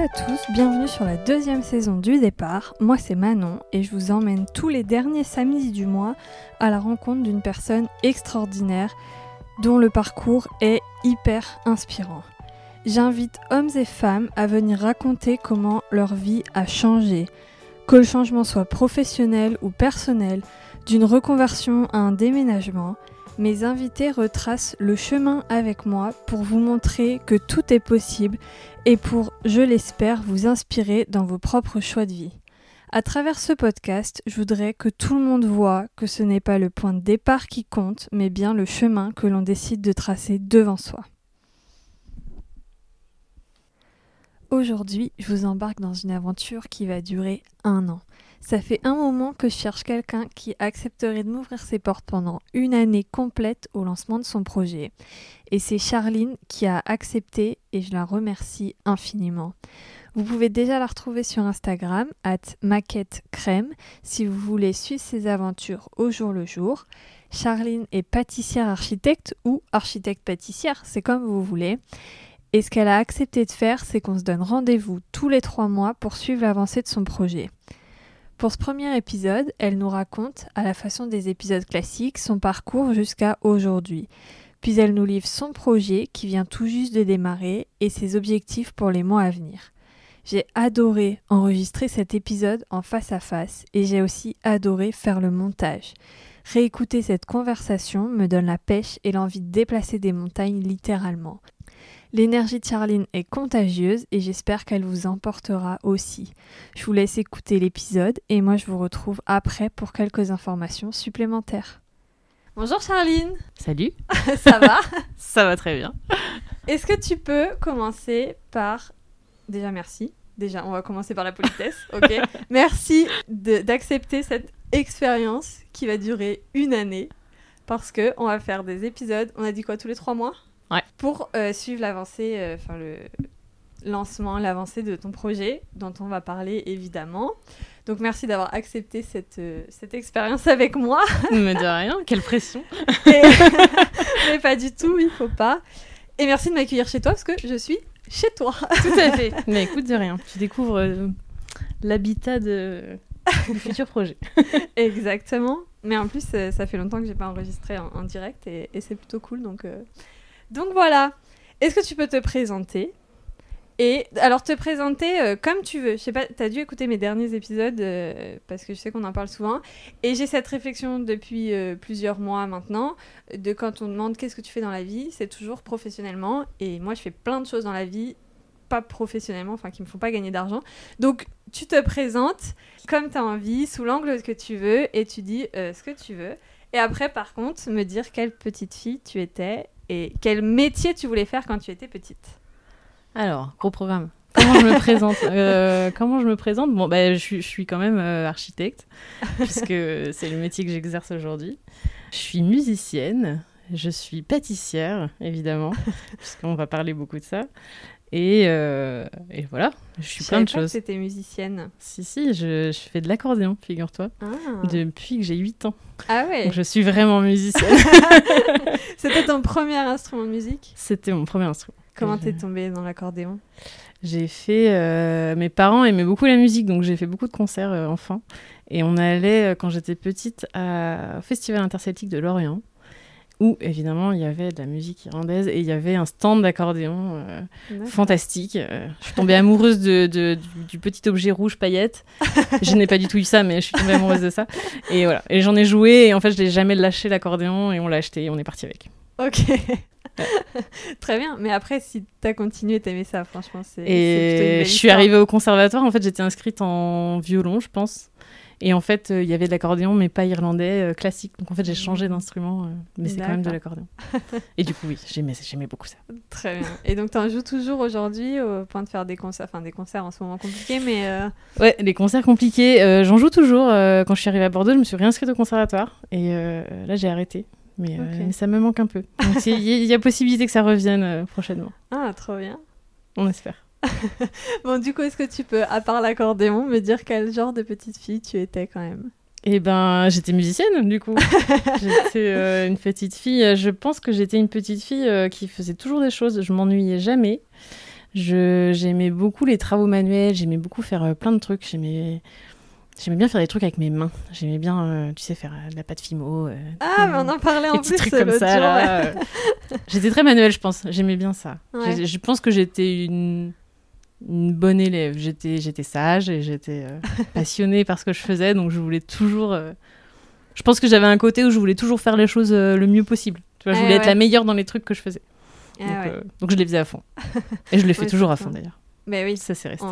à tous, bienvenue sur la deuxième saison du départ. Moi c'est Manon et je vous emmène tous les derniers samedis du mois à la rencontre d'une personne extraordinaire dont le parcours est hyper inspirant. J'invite hommes et femmes à venir raconter comment leur vie a changé, que le changement soit professionnel ou personnel, d'une reconversion à un déménagement. Mes invités retracent le chemin avec moi pour vous montrer que tout est possible et pour, je l'espère, vous inspirer dans vos propres choix de vie. À travers ce podcast, je voudrais que tout le monde voit que ce n'est pas le point de départ qui compte, mais bien le chemin que l'on décide de tracer devant soi. Aujourd'hui, je vous embarque dans une aventure qui va durer un an. Ça fait un moment que je cherche quelqu'un qui accepterait de m'ouvrir ses portes pendant une année complète au lancement de son projet. Et c'est Charline qui a accepté et je la remercie infiniment. Vous pouvez déjà la retrouver sur Instagram, at maquette crème, si vous voulez suivre ses aventures au jour le jour. Charline est pâtissière architecte ou architecte pâtissière, c'est comme vous voulez. Et ce qu'elle a accepté de faire, c'est qu'on se donne rendez-vous tous les trois mois pour suivre l'avancée de son projet. Pour ce premier épisode, elle nous raconte, à la façon des épisodes classiques, son parcours jusqu'à aujourd'hui. Puis elle nous livre son projet qui vient tout juste de démarrer et ses objectifs pour les mois à venir. J'ai adoré enregistrer cet épisode en face à face et j'ai aussi adoré faire le montage. Réécouter cette conversation me donne la pêche et l'envie de déplacer des montagnes littéralement. L'énergie de Charline est contagieuse et j'espère qu'elle vous emportera aussi. Je vous laisse écouter l'épisode et moi je vous retrouve après pour quelques informations supplémentaires. Bonjour Charline Salut Ça va? Ça va très bien. Est-ce que tu peux commencer par... Déjà merci. Déjà, on va commencer par la politesse, ok? Merci d'accepter cette expérience qui va durer une année parce que on va faire des épisodes. On a dit quoi tous les trois mois? Pour euh, suivre l'avancée, euh, enfin le lancement, l'avancée de ton projet, dont on va parler évidemment. Donc merci d'avoir accepté cette, euh, cette expérience avec moi. Mais de rien, quelle pression. Mais pas du tout, il faut pas. Et merci de m'accueillir chez toi parce que je suis chez toi. Tout à fait. Mais écoute, de rien. Tu découvres l'habitat de... du futur projet. Exactement. Mais en plus, ça fait longtemps que j'ai pas enregistré en, direct et, et c'est plutôt cool. Donc, donc voilà. Est-ce que tu peux te présenter et alors te présenter euh, comme tu veux. Je sais pas, t'as dû écouter mes derniers épisodes euh, parce que je sais qu'on en parle souvent. Et j'ai cette réflexion depuis euh, plusieurs mois maintenant de quand on demande qu'est-ce que tu fais dans la vie, c'est toujours professionnellement. Et moi, je fais plein de choses dans la vie, pas professionnellement, enfin qui me font pas gagner d'argent. Donc tu te présentes comme tu as envie, sous l'angle que tu veux, et tu dis ce que tu veux. Et après, par contre, me dire quelle petite fille tu étais et quel métier tu voulais faire quand tu étais petite Alors, gros programme. Comment je me présente euh, Comment je me présente? Bon, bah, je, suis quand même euh, architecte, puisque c'est le métier que j'exerce aujourd'hui. Je suis musicienne, je suis pâtissière, évidemment, puisqu'on va parler beaucoup de ça. Et, euh, et, voilà, je suis plein de choses. que c'était musicienne. Si, si, je, je fais de l'accordéon, figure-toi, ah. depuis que j'ai 8 ans. Ah ouais Donc je suis vraiment musicienne. c'était ton premier instrument de musique? C'était mon premier instrument. Comment t'es tombée dans l'accordéon? J'ai fait... Euh, mes parents aimaient beaucoup la musique, donc j'ai fait beaucoup de concerts euh, enfants. Et on allait, quand j'étais petite, à... au Festival interceltique de Lorient où évidemment il y avait de la musique irlandaise et il y avait un stand d'accordéon euh, fantastique. Euh, je suis tombée amoureuse de, du, petit objet rouge paillette. je n'ai pas du tout eu ça, mais je suis tombée amoureuse de ça. Et voilà. Et j'en ai joué et en fait je n'ai jamais lâché l'accordéon et on l'a acheté et on est parti avec. Ok. Très bien, mais après, si tu as continué, t'aimais ça, franchement, c'est. Et je suis arrivée au conservatoire, en fait, j'étais inscrite en violon, je pense. Et en fait, euh, il y avait de l'accordéon, mais pas irlandais, euh, classique. Donc en fait, j'ai changé d'instrument, euh, mais c'est quand même de l'accordéon. et du coup, oui, j'aimais, beaucoup ça. Très bien. Et donc, tu en joues toujours aujourd'hui au point de faire des concerts, enfin des concerts en ce moment compliqués, mais. Ouais, les concerts compliqués. j'en joue toujours. quand je suis arrivée à Bordeaux, je me suis réinscrite au conservatoire. Et là, j'ai arrêté. Mais, mais, ça me manque un peu. Donc il y, y, a possibilité que ça revienne prochainement. Ah, trop bien. On espère. bon, du coup, est-ce que tu peux, à part l'accordéon, me dire quel genre de petite fille tu étais quand même? Eh ben, j'étais musicienne, du coup. j'étais euh, une petite fille. Je pense que j'étais une petite fille euh, qui faisait toujours des choses. Je m'ennuyais jamais. Je- J'aimais beaucoup les travaux manuels, j'aimais beaucoup faire euh, plein de trucs. J'aimais j'aimais bien faire des trucs avec mes mains. J'aimais bien, tu sais, faire de la pâte fimo. Ah, mais on en parlait en plus trucs comme ça. là. J'étais très manuelle, je pense. J'aimais bien ça. Ouais. Je pense que j'étais une, une bonne élève. J'étais j'étais sage et j'étais euh, passionnée par ce que je faisais, donc je voulais toujours. euh, Je pense que j'avais un côté où je voulais toujours faire les choses euh, le mieux possible. Tu vois, je Ah voulais être la meilleure dans les trucs que je faisais. Donc, ouais. euh, donc je les faisais à fond. Et je les fais toujours à fond d'ailleurs. Mais oui, Ça c'est resté.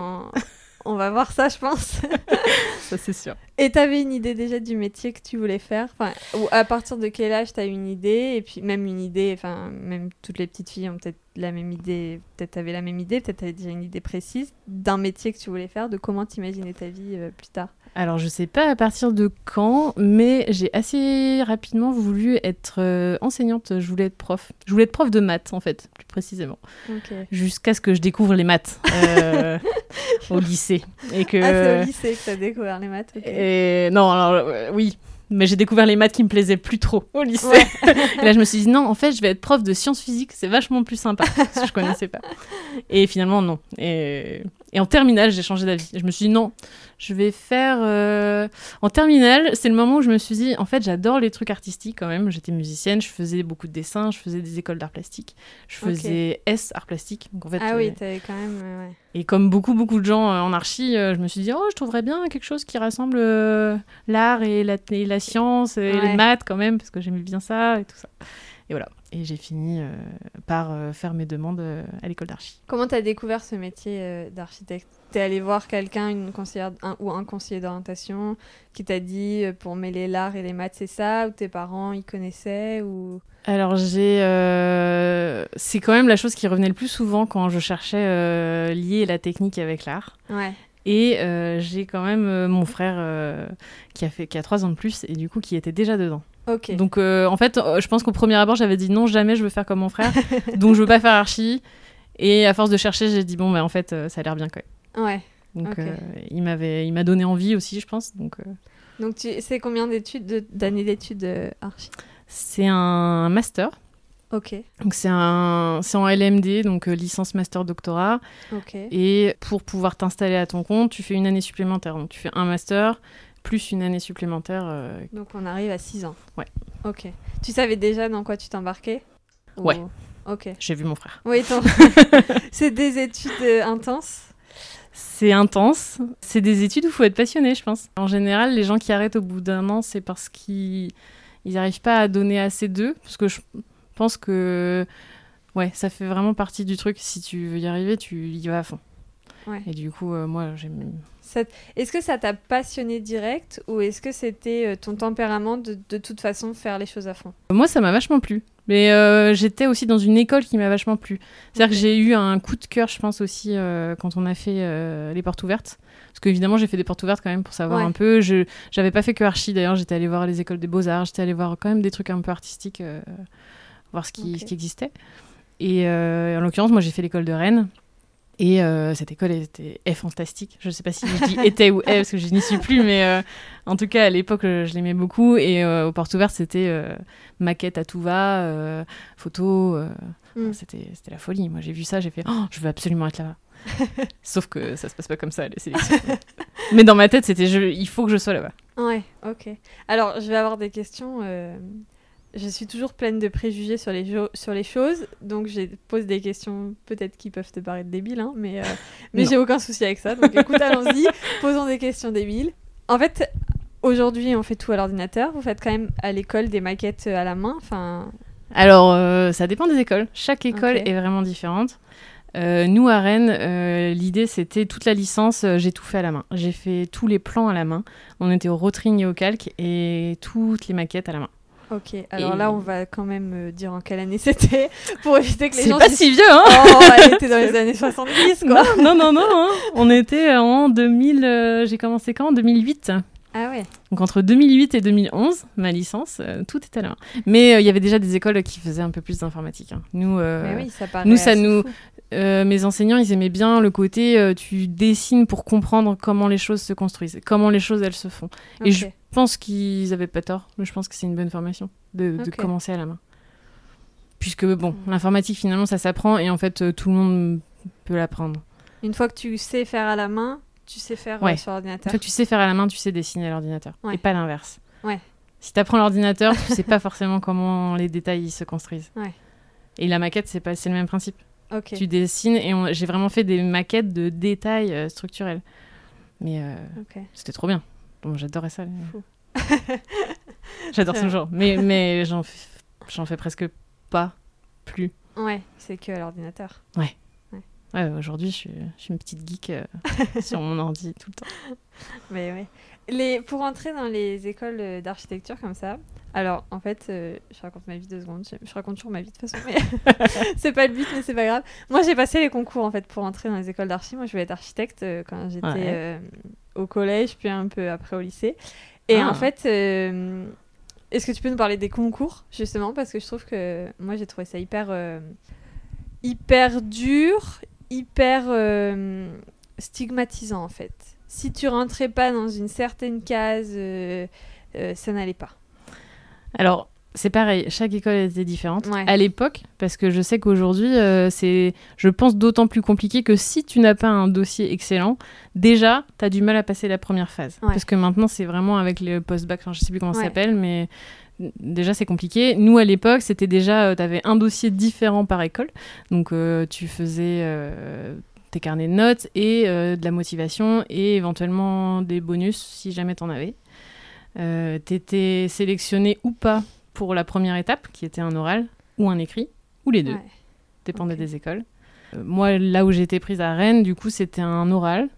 On va voir ça, je pense. Ça c'est sûr. Et t'avais une idée déjà du métier que tu voulais faire? Enfin, Ou à partir de quel âge t'as eu une idée? Et puis même une idée, enfin, même toutes les petites filles ont peut-être la même idée, peut-être t'avais la même idée, peut-être t'avais déjà une idée précise d'un métier que tu voulais faire, de comment t'imaginais ta vie euh, plus tard? Alors je sais pas à partir de quand, mais j'ai assez rapidement voulu être euh, enseignante. Je voulais être prof. Je voulais être prof de maths en fait, plus précisément. Ok. jusqu'à ce que je découvre les maths euh, au lycée et que Ah, c'est au lycée que t'as découvert les maths. et non alors euh, oui mais j'ai découvert les maths qui me plaisaient plus trop au lycée Ouais. et là je me suis dit non en fait je vais être prof de sciences physiques c'est vachement plus sympa que je connaissais pas et finalement non et, et en terminale j'ai changé d'avis je me suis dit non je vais faire euh, en terminale c'est le moment où je me suis dit en fait j'adore les trucs artistiques quand même j'étais musicienne je faisais beaucoup de dessins je faisais des écoles d'art plastique je faisais S art plastique donc en fait Ah euh, oui, t'avais quand même. euh, ouais. et comme beaucoup, beaucoup de gens euh, en archi, je me suis dit, oh, je trouverais bien quelque chose qui rassemble l'art et la, et la science et Ouais. les maths quand même, parce que j'aimais bien ça et tout ça. Et voilà. Et j'ai fini euh, par euh, faire mes demandes euh, à l'école d'archi. Comment t'as découvert ce métier d'architecte? T'es allé voir quelqu'un, une conseillère un- ou un conseiller d'orientation, qui t'a dit pour mêler l'art et les maths, c'est ça? Ou tes parents y connaissaient ou... Alors j'ai, c'est quand même la chose qui revenait le plus souvent quand je cherchais lier la technique avec l'art. Ouais. Et j'ai quand même mon frère qui a fait qui a trois ans de plus et du coup qui était déjà dedans. Donc euh, en fait, euh, je pense qu'au premier abord, j'avais dit non, jamais je veux faire comme mon frère, donc je veux pas faire archi. Et à force de chercher, j'ai dit bon, bah en fait, euh, ça a l'air bien quand même. Ouais. Donc euh, il m'avait, il m'a donné envie aussi, je pense. Donc Donc tu c'est combien d'études de- d'années d'études archi? C'est un master. Ok. Donc c'est un, c'est en LMD, donc licence, master, doctorat. Ok. Et pour pouvoir t'installer à ton compte, tu fais une année supplémentaire. Donc tu fais un master plus une année supplémentaire. euh, Donc on arrive à 6 ans. Ouais. Ok. Tu savais déjà dans quoi tu t'embarquais Ou- Ouais. Ok. J'ai vu mon frère. Oui, ton- c'est des études euh, intenses. C'est intense. C'est des études où il faut être passionné, je pense. En général, les gens qui arrêtent au bout d'un an, c'est parce qu'ils n'arrivent pas à donner assez d'eux. Parce que je pense que ouais, ça fait vraiment partie du truc. Si tu veux y arriver, tu y vas à fond. Ouais. Et du coup, euh, moi, j'aime. Est-ce que ça t'a passionné direct ou est-ce que c'était euh, ton tempérament de de toute façon faire les choses à fond? Moi, ça m'a vachement plu. Mais euh, j'étais aussi dans une école qui m'a vachement plu. C'est-à-dire que j'ai eu un coup de cœur, je pense aussi, euh, quand on a fait euh, les portes ouvertes. Parce qu'évidemment, j'ai fait des portes ouvertes quand même pour savoir Ouais. un peu. Je j'avais pas fait que archi d'ailleurs. J'étais allée voir les écoles des beaux-arts. J'étais allée voir quand même des trucs un peu artistiques, voir ce qui, Ok. ce qui existait. Et en l'occurrence, moi, j'ai fait l'école de Rennes. Et euh, cette école était est fantastique. Je sais pas si je dis était ou est parce que je n'y suis plus, mais euh, en tout cas à l'époque euh, je l'aimais beaucoup. Et euh, aux portes ouvertes c'était maquette à tout va, photo. Mm. C'était c'était la folie. Moi j'ai vu ça, j'ai fait oh, je veux absolument être là-bas. Sauf que ça se passe pas comme ça les sélections. mais dans ma tête c'était il faut que je sois là-bas. Ouais, ok. Alors, je vais avoir des questions. Je suis toujours pleine de préjugés sur les, jo- sur les choses, donc je pose des questions peut-être qui peuvent te paraître débiles, hein, mais, euh, mais j'ai aucun souci avec ça. Donc écoute, allons-y, posons des questions débiles. En fait, aujourd'hui, on fait tout à l'ordinateur. Vous faites quand même à l'école des maquettes à la main. Enfin, Alors, euh, ça dépend des écoles. Chaque école est vraiment différente. Euh, nous, à Rennes, euh, l'idée, c'était toute la licence, euh, j'ai tout fait à la main. J'ai fait tous les plans à la main. On était au rotring et au calque et toutes les maquettes à la main. Ok. Alors Et- là, on va quand même euh, dire en quelle année c'était pour éviter que les C'est gens pas disent, si vieux, hein Oh, elle était dans les années 70, quoi. Non, non, non, hein. On était en 2000... euh, j'ai commencé quand? En 2008. Ah ouais. Donc entre 2008 et 2011, ma licence, euh, tout était main. Mais euh, il y avait déjà des écoles qui faisaient un peu plus d'informatique. hein. Nous, euh, oui, ça nous, ça nous- fou. Euh, mes enseignants, ils aimaient bien le côté euh, tu dessines pour comprendre comment les choses se construisent, comment les choses elles se font. Et je pense qu'ils avaient pas tort, mais je pense que c'est une bonne formation de, commencer à la main. Puisque bon, l'informatique finalement ça s'apprend et en fait euh, tout le monde peut l'apprendre. Une fois que tu sais faire à la main, tu sais faire Ouais. sur Une ordinateur. fois que tu sais faire à la main, tu sais dessiner à l'ordinateur. Ouais. Et pas l'inverse. Ouais. Si tu apprends l'ordinateur, tu sais pas forcément comment les détails ils se construisent. Ouais. Et la maquette, c'est pas c'est le même principe. Tu dessines et on- j'ai vraiment fait des maquettes de détails euh, structurels. Mais euh, c'était trop bien. Bon, j'adorais ça. J'adore Très toujours. Mais, mais j'en fais, presque pas plus. Ouais, c'est que à l'ordinateur. Ouais, aujourd'hui, je suis, je suis une petite geek euh, sur mon ordi tout le temps. Mais ouais. Les, pour entrer dans les écoles euh, d'architecture comme ça, alors en fait, euh, je raconte ma vie deux secondes. Je, je raconte toujours ma vie de toute façon, mais c'est pas le but, mais c'est pas grave. Moi, j'ai passé les concours en fait pour entrer dans les écoles d'archi. Moi, je voulais être architecte euh, quand j'étais Ouais. euh, au collège, puis un peu après au lycée. Et Ah. en fait, euh, est-ce que tu peux nous parler des concours justement? Parce que je trouve que moi j'ai trouvé ça hyper hyper dur, hyper stigmatisant en fait. Si tu rentrais pas dans une certaine case, euh, euh, ça n'allait pas. Alors, c'est pareil, chaque école était différente Ouais. à l'époque, parce que je sais qu'aujourd'hui, euh, c'est, je pense, d'autant plus compliqué que si tu n'as pas un dossier excellent, déjà, tu as du mal à passer la première phase. Ouais. Parce que maintenant, c'est vraiment avec le post-bac, enfin, je sais plus comment ça s'appelle, mais déjà, c'est compliqué. Nous, à l'époque, c'était déjà, tu avais un dossier différent par école. Donc, euh, tu faisais euh, tes carnets de notes et euh, de la motivation et éventuellement des bonus si jamais tu en avais. Euh, T'étais sélectionné ou pas pour la première étape, qui était un oral ou un écrit, ou les deux, Ouais. dépendait des écoles. Euh, moi, là où été prise à Rennes, du coup, c'était un oral,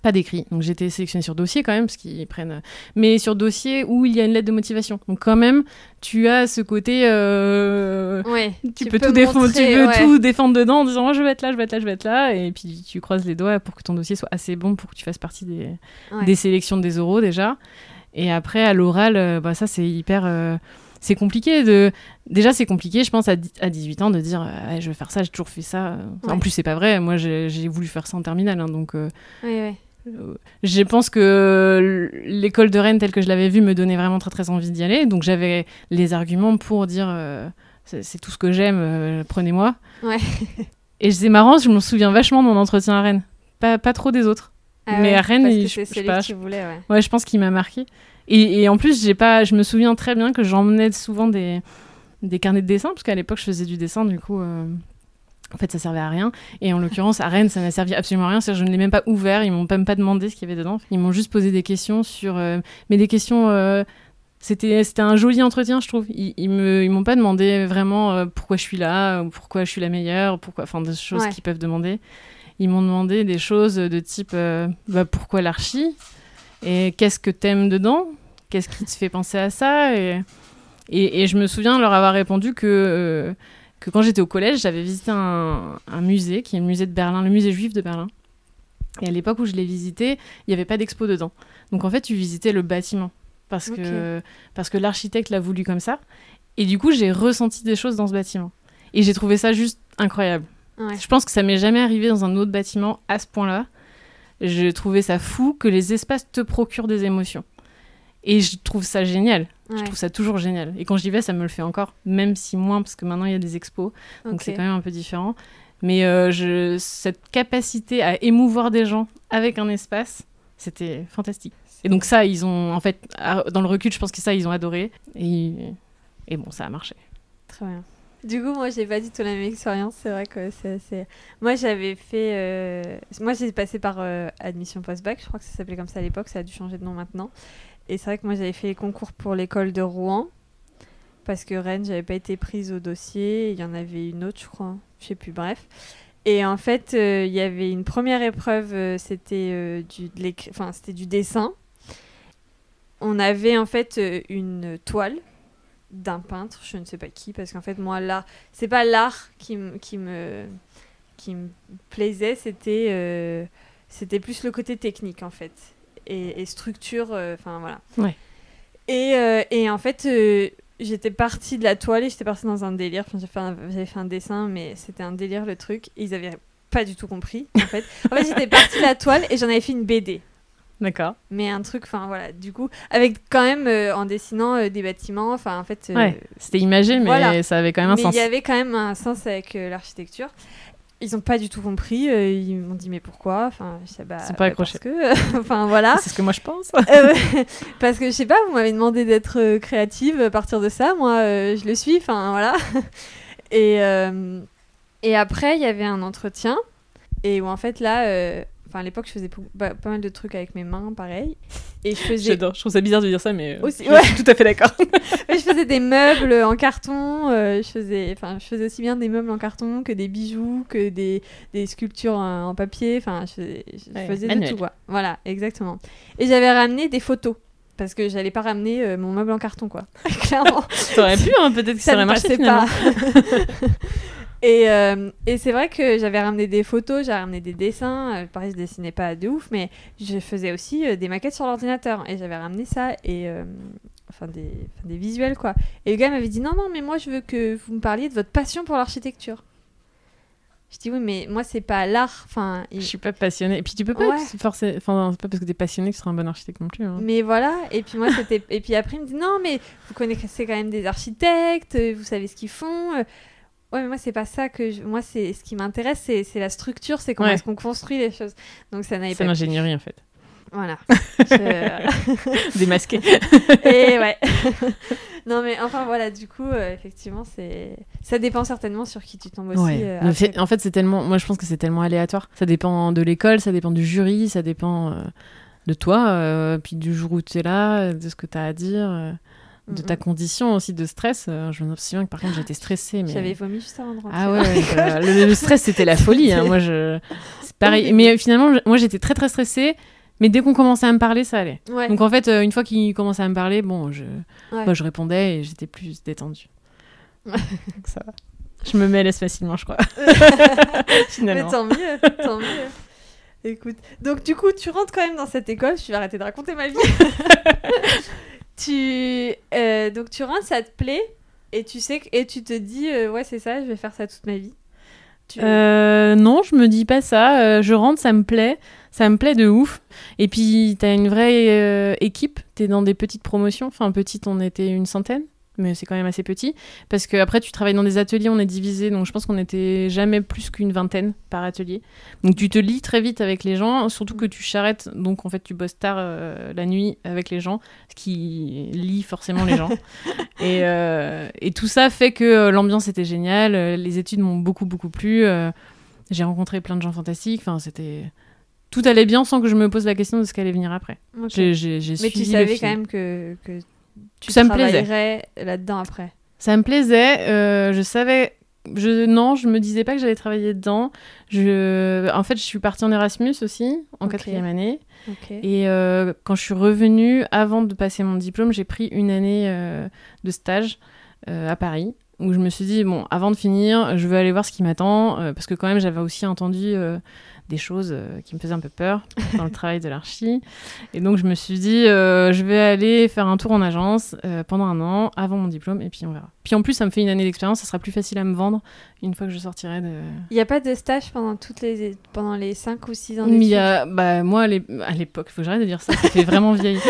pas d'écrit. Donc j'étais sélectionnée sur dossier quand même, parce qu'ils prennent. euh, Mais sur dossier où il y a une lettre de motivation. Donc quand même, tu as ce côté. euh, Ouais, Tu, peux, tout défendre, tu peux ouais. tout défendre dedans en disant Moi, je vais être là, je vais être là, je vais être là, et puis tu croises les doigts pour que ton dossier soit assez bon pour que tu fasses partie des, Ouais. des sélections des oraux déjà. Et après, à l'oral, euh, bah, ça, c'est hyper. euh, c'est compliqué de. Déjà, c'est compliqué, je pense, à, à 18 ans, de dire euh, Je vais faire ça, j'ai toujours fait ça. En Ouais. plus, c'est pas vrai. Moi, j'ai voulu faire ça en terminale. hein, donc, euh, Ouais, euh, je pense que l'école de Rennes, telle que je l'avais vue, me donnait vraiment très, très envie d'y aller. Donc, j'avais les arguments pour dire euh, C'est tout ce que j'aime, euh, prenez-moi. Ouais. Et c'est marrant, je me souviens vachement de mon entretien à Rennes. Pas, pas trop des autres. Ah Mais ouais, à Rennes, parce il- que je- pas, ouais. Ouais, je pense qu'il m'a marqué. Et, et en plus, j'ai pas, je me souviens très bien que j'emmenais souvent des, des carnets de dessin, parce qu'à l'époque, je faisais du dessin, du coup, euh, en fait, ça servait à rien. Et en l'occurrence, à Rennes, ça n'a servi absolument à rien. C'est-à-dire, je ne l'ai même pas ouvert, ils m'ont même pas demandé ce qu'il y avait dedans. Ils m'ont juste posé des questions sur. euh, mais des questions. euh, c'était, c'était un joli entretien, je trouve. Ils, ils me, ils m'ont pas demandé vraiment euh, pourquoi je suis là, ou pourquoi je suis la meilleure, pourquoi, enfin, des choses Ouais. qu'ils peuvent demander. Ils m'ont demandé des choses de type bah, pourquoi l'archi? Et qu'est-ce que t'aimes dedans? Qu'est-ce qui te fait penser à ça et, et, et je me souviens leur avoir répondu que, euh, que quand j'étais au collège, j'avais visité un, un musée, qui est le musée de Berlin, le musée juif de Berlin. Et à l'époque où je l'ai visité, il n'y avait pas d'expo dedans. Donc en fait, tu visitais le bâtiment. Parce que, parce que l'architecte l'a voulu comme ça. Et du coup, j'ai ressenti des choses dans ce bâtiment. Et j'ai trouvé ça juste incroyable. Ouais. Je pense que ça m'est jamais arrivé dans un autre bâtiment à ce point-là. Je trouvais ça fou que les espaces te procurent des émotions. Et je trouve ça génial. Je trouve ça toujours génial. Et quand j'y vais, ça me le fait encore, même si moins, parce que maintenant il y a des expos. Donc c'est quand même un peu différent. Mais euh, je, cette capacité à émouvoir des gens avec un espace, c'était fantastique. Et donc ça, ils ont, en fait, dans le recul, je pense que ça, ils ont adoré. Et, et bon, ça a marché. Très bien. Du coup, moi, j'ai pas du tout la même expérience. C'est vrai que c'est assez. Moi, j'avais fait. euh, Moi, j'ai passé par euh, admission post-bac. Je crois que ça s'appelait comme ça à l'époque. Ça a dû changer de nom maintenant. Et c'est vrai que moi, j'avais fait les concours pour l'école de Rouen. Parce que Rennes, j'avais pas été prise au dossier. Il y en avait une autre, je crois. Je sais plus, bref. Et en fait, euh, il y avait une première épreuve. euh, c'était euh, du, du dessin. On avait en fait une toile d'un peintre, je ne sais pas qui, parce qu'en fait, moi, l'art, c'est pas l'art qui, qui, me, qui me plaisait, c'était c'était plus le côté technique, en fait, et, et structure, euh, enfin voilà. Ouais. Et, euh, et en fait, euh, j'étais partie de la toile et j'étais partie dans un délire. Enfin, fait J'avais fait un dessin, mais c'était un délire le truc, et ils avaient pas du tout compris, en fait. En fait, j'étais partie de la toile et j'en avais fait une BD D'accord. mais un truc enfin voilà du coup avec quand même euh, en dessinant euh, des bâtiments enfin en fait euh, Ouais, c'était imagé, mais voilà. ça avait quand même un mais sens. il y avait quand même un sens avec l'architecture ils ont pas du tout compris. euh, ils m'ont dit mais pourquoi? Enfin, je sais bah, Ils sont pas bah. Parce que, enfin voilà. C'est ce que moi je pense. Euh, parce que je sais pas, vous m'avez demandé d'être euh, créative à partir de ça. Moi, euh, je le suis. Enfin voilà. Et euh, et après, il y avait un entretien et où en fait là, enfin à l'époque, je faisais pou- pas, pas mal de trucs avec mes mains, pareil. Et je faisais J'adore. Je trouve ça bizarre de dire ça, mais euh, Aussi, je ouais. suis tout à fait d'accord. Je faisais des meubles en carton, euh, je faisais, enfin, je faisais aussi bien des meubles en carton que des bijoux, que des, des sculptures en, en papier. Enfin, je faisais, je Ouais, faisais de tout quoi. Voilà, exactement. Et j'avais ramené des photos parce que j'allais pas ramener euh, mon meuble en carton quoi. Clairement, T'aurais pu, hein, peut-être que ça, ça aurait marché pas. Et euh, et c'est vrai que j'avais ramené des photos, j'avais ramené des dessins. euh, pareil, je dessinais pas de ouf, mais je faisais aussi euh, des maquettes sur l'ordinateur et j'avais ramené ça et euh, enfin des, enfin, des visuels quoi. Et le gars m'avait dit non non mais moi je veux que vous me parliez de votre passion pour l'architecture. Je dis oui mais moi c'est pas l'art, enfin. Je il- suis pas passionnée. Et puis tu peux pas Ouais. Enfin, c'est pas parce que t'es passionné que tu seras un bon architecte non plus. hein. Mais voilà, et puis moi c'était et puis après il me dit non mais vous connaissez quand même des architectes, vous savez ce qu'ils font. Ouais mais moi c'est pas ça que je- moi c'est ce qui m'intéresse c'est c'est la structure, c'est comment Ouais. est-ce qu'on construit les choses. Donc ça n'avait C'est pas. l'ingénierie en fait. Voilà. Je- Démasqué. et ouais. non mais enfin voilà du coup euh, effectivement c'est ça dépend certainement sur qui tu tombes aussi. Ouais. euh, après. en fait, c'est tellement. Moi, je pense que c'est tellement aléatoire. Ça dépend de l'école, ça dépend du jury, ça dépend euh, de toi, puis du jour où tu es là, de ce que tu as à dire, de Mm, ta condition aussi de stress. Euh, je me souviens que par contre, j'étais stressée. Mais... J'avais vomi juste avant de rentrer. Ah ouais, bah, le, le stress c'était la folie. hein. Moi, je... c'est pareil. Mais euh, finalement, moi j'étais très très stressée. Mais dès qu'on commençait à me parler, ça allait. Ouais. Donc en fait, euh, une fois qu'il commençait à me parler, bon, je, Ouais. bah, je répondais et j'étais plus détendue. Donc ça va. Je me l'aise facilement, je crois. Mais tant mieux, tant mieux. Écoute, donc du coup, tu rentres quand même dans cette école. Je vais arrêter de raconter ma vie. Tu, euh, donc tu rentres, ça te plaît, et tu sais que, tu te dis, euh, ouais, c'est ça, je vais faire ça toute ma vie. Euh, non, je me dis pas ça. Je rentre, ça me plaît. Ça me plaît de ouf. Et puis, t'as une vraie équipe. T'es dans des petites promotions. Enfin, petite, on était une centaine. Mais c'est quand même assez petit. Parce que après, tu travailles dans des ateliers, on est divisé. Donc, je pense qu'on était jamais plus qu'une vingtaine par atelier. Donc, tu te lis très vite avec les gens. Surtout que tu charrettes. Donc, en fait, tu bosses tard euh, la nuit avec les gens. Ce qui lie forcément les gens. et, euh, et tout ça fait que euh, l'ambiance était géniale. Les études m'ont beaucoup, beaucoup plu. euh, j'ai rencontré plein de gens fantastiques. Enfin, c'était. Tout allait bien sans que je me pose la question de ce qu'allait venir après. Mais tu savais quand même que, que tu Ça travaillerais là-dedans après? Ça me plaisait. euh, je savais. Je, non, je me disais pas que j'allais travailler dedans. Je, en fait, je suis partie en Erasmus aussi, en quatrième année. Ok. Et euh, quand je suis revenue, avant de passer mon diplôme, j'ai pris une année euh, de stage euh, à Paris, où je me suis dit, bon, avant de finir, je veux aller voir ce qui m'attend, euh, parce que quand même, j'avais aussi entendu euh, des choses euh, qui me faisaient un peu peur dans le travail de l'archi. Et donc, je me suis dit, euh, je vais aller faire un tour en agence euh, pendant un an, avant mon diplôme, et puis on verra. Puis en plus, ça me fait une année d'expérience, ça sera plus facile à me vendre une fois que je sortirai de... Il n'y a pas de stage pendant toutes les pendant les 5 ou 6 ans Mais il y d'études? a, bah, moi, à l'ép- à l'époque, faut que j'arrête de dire ça, ça fait vraiment vieille.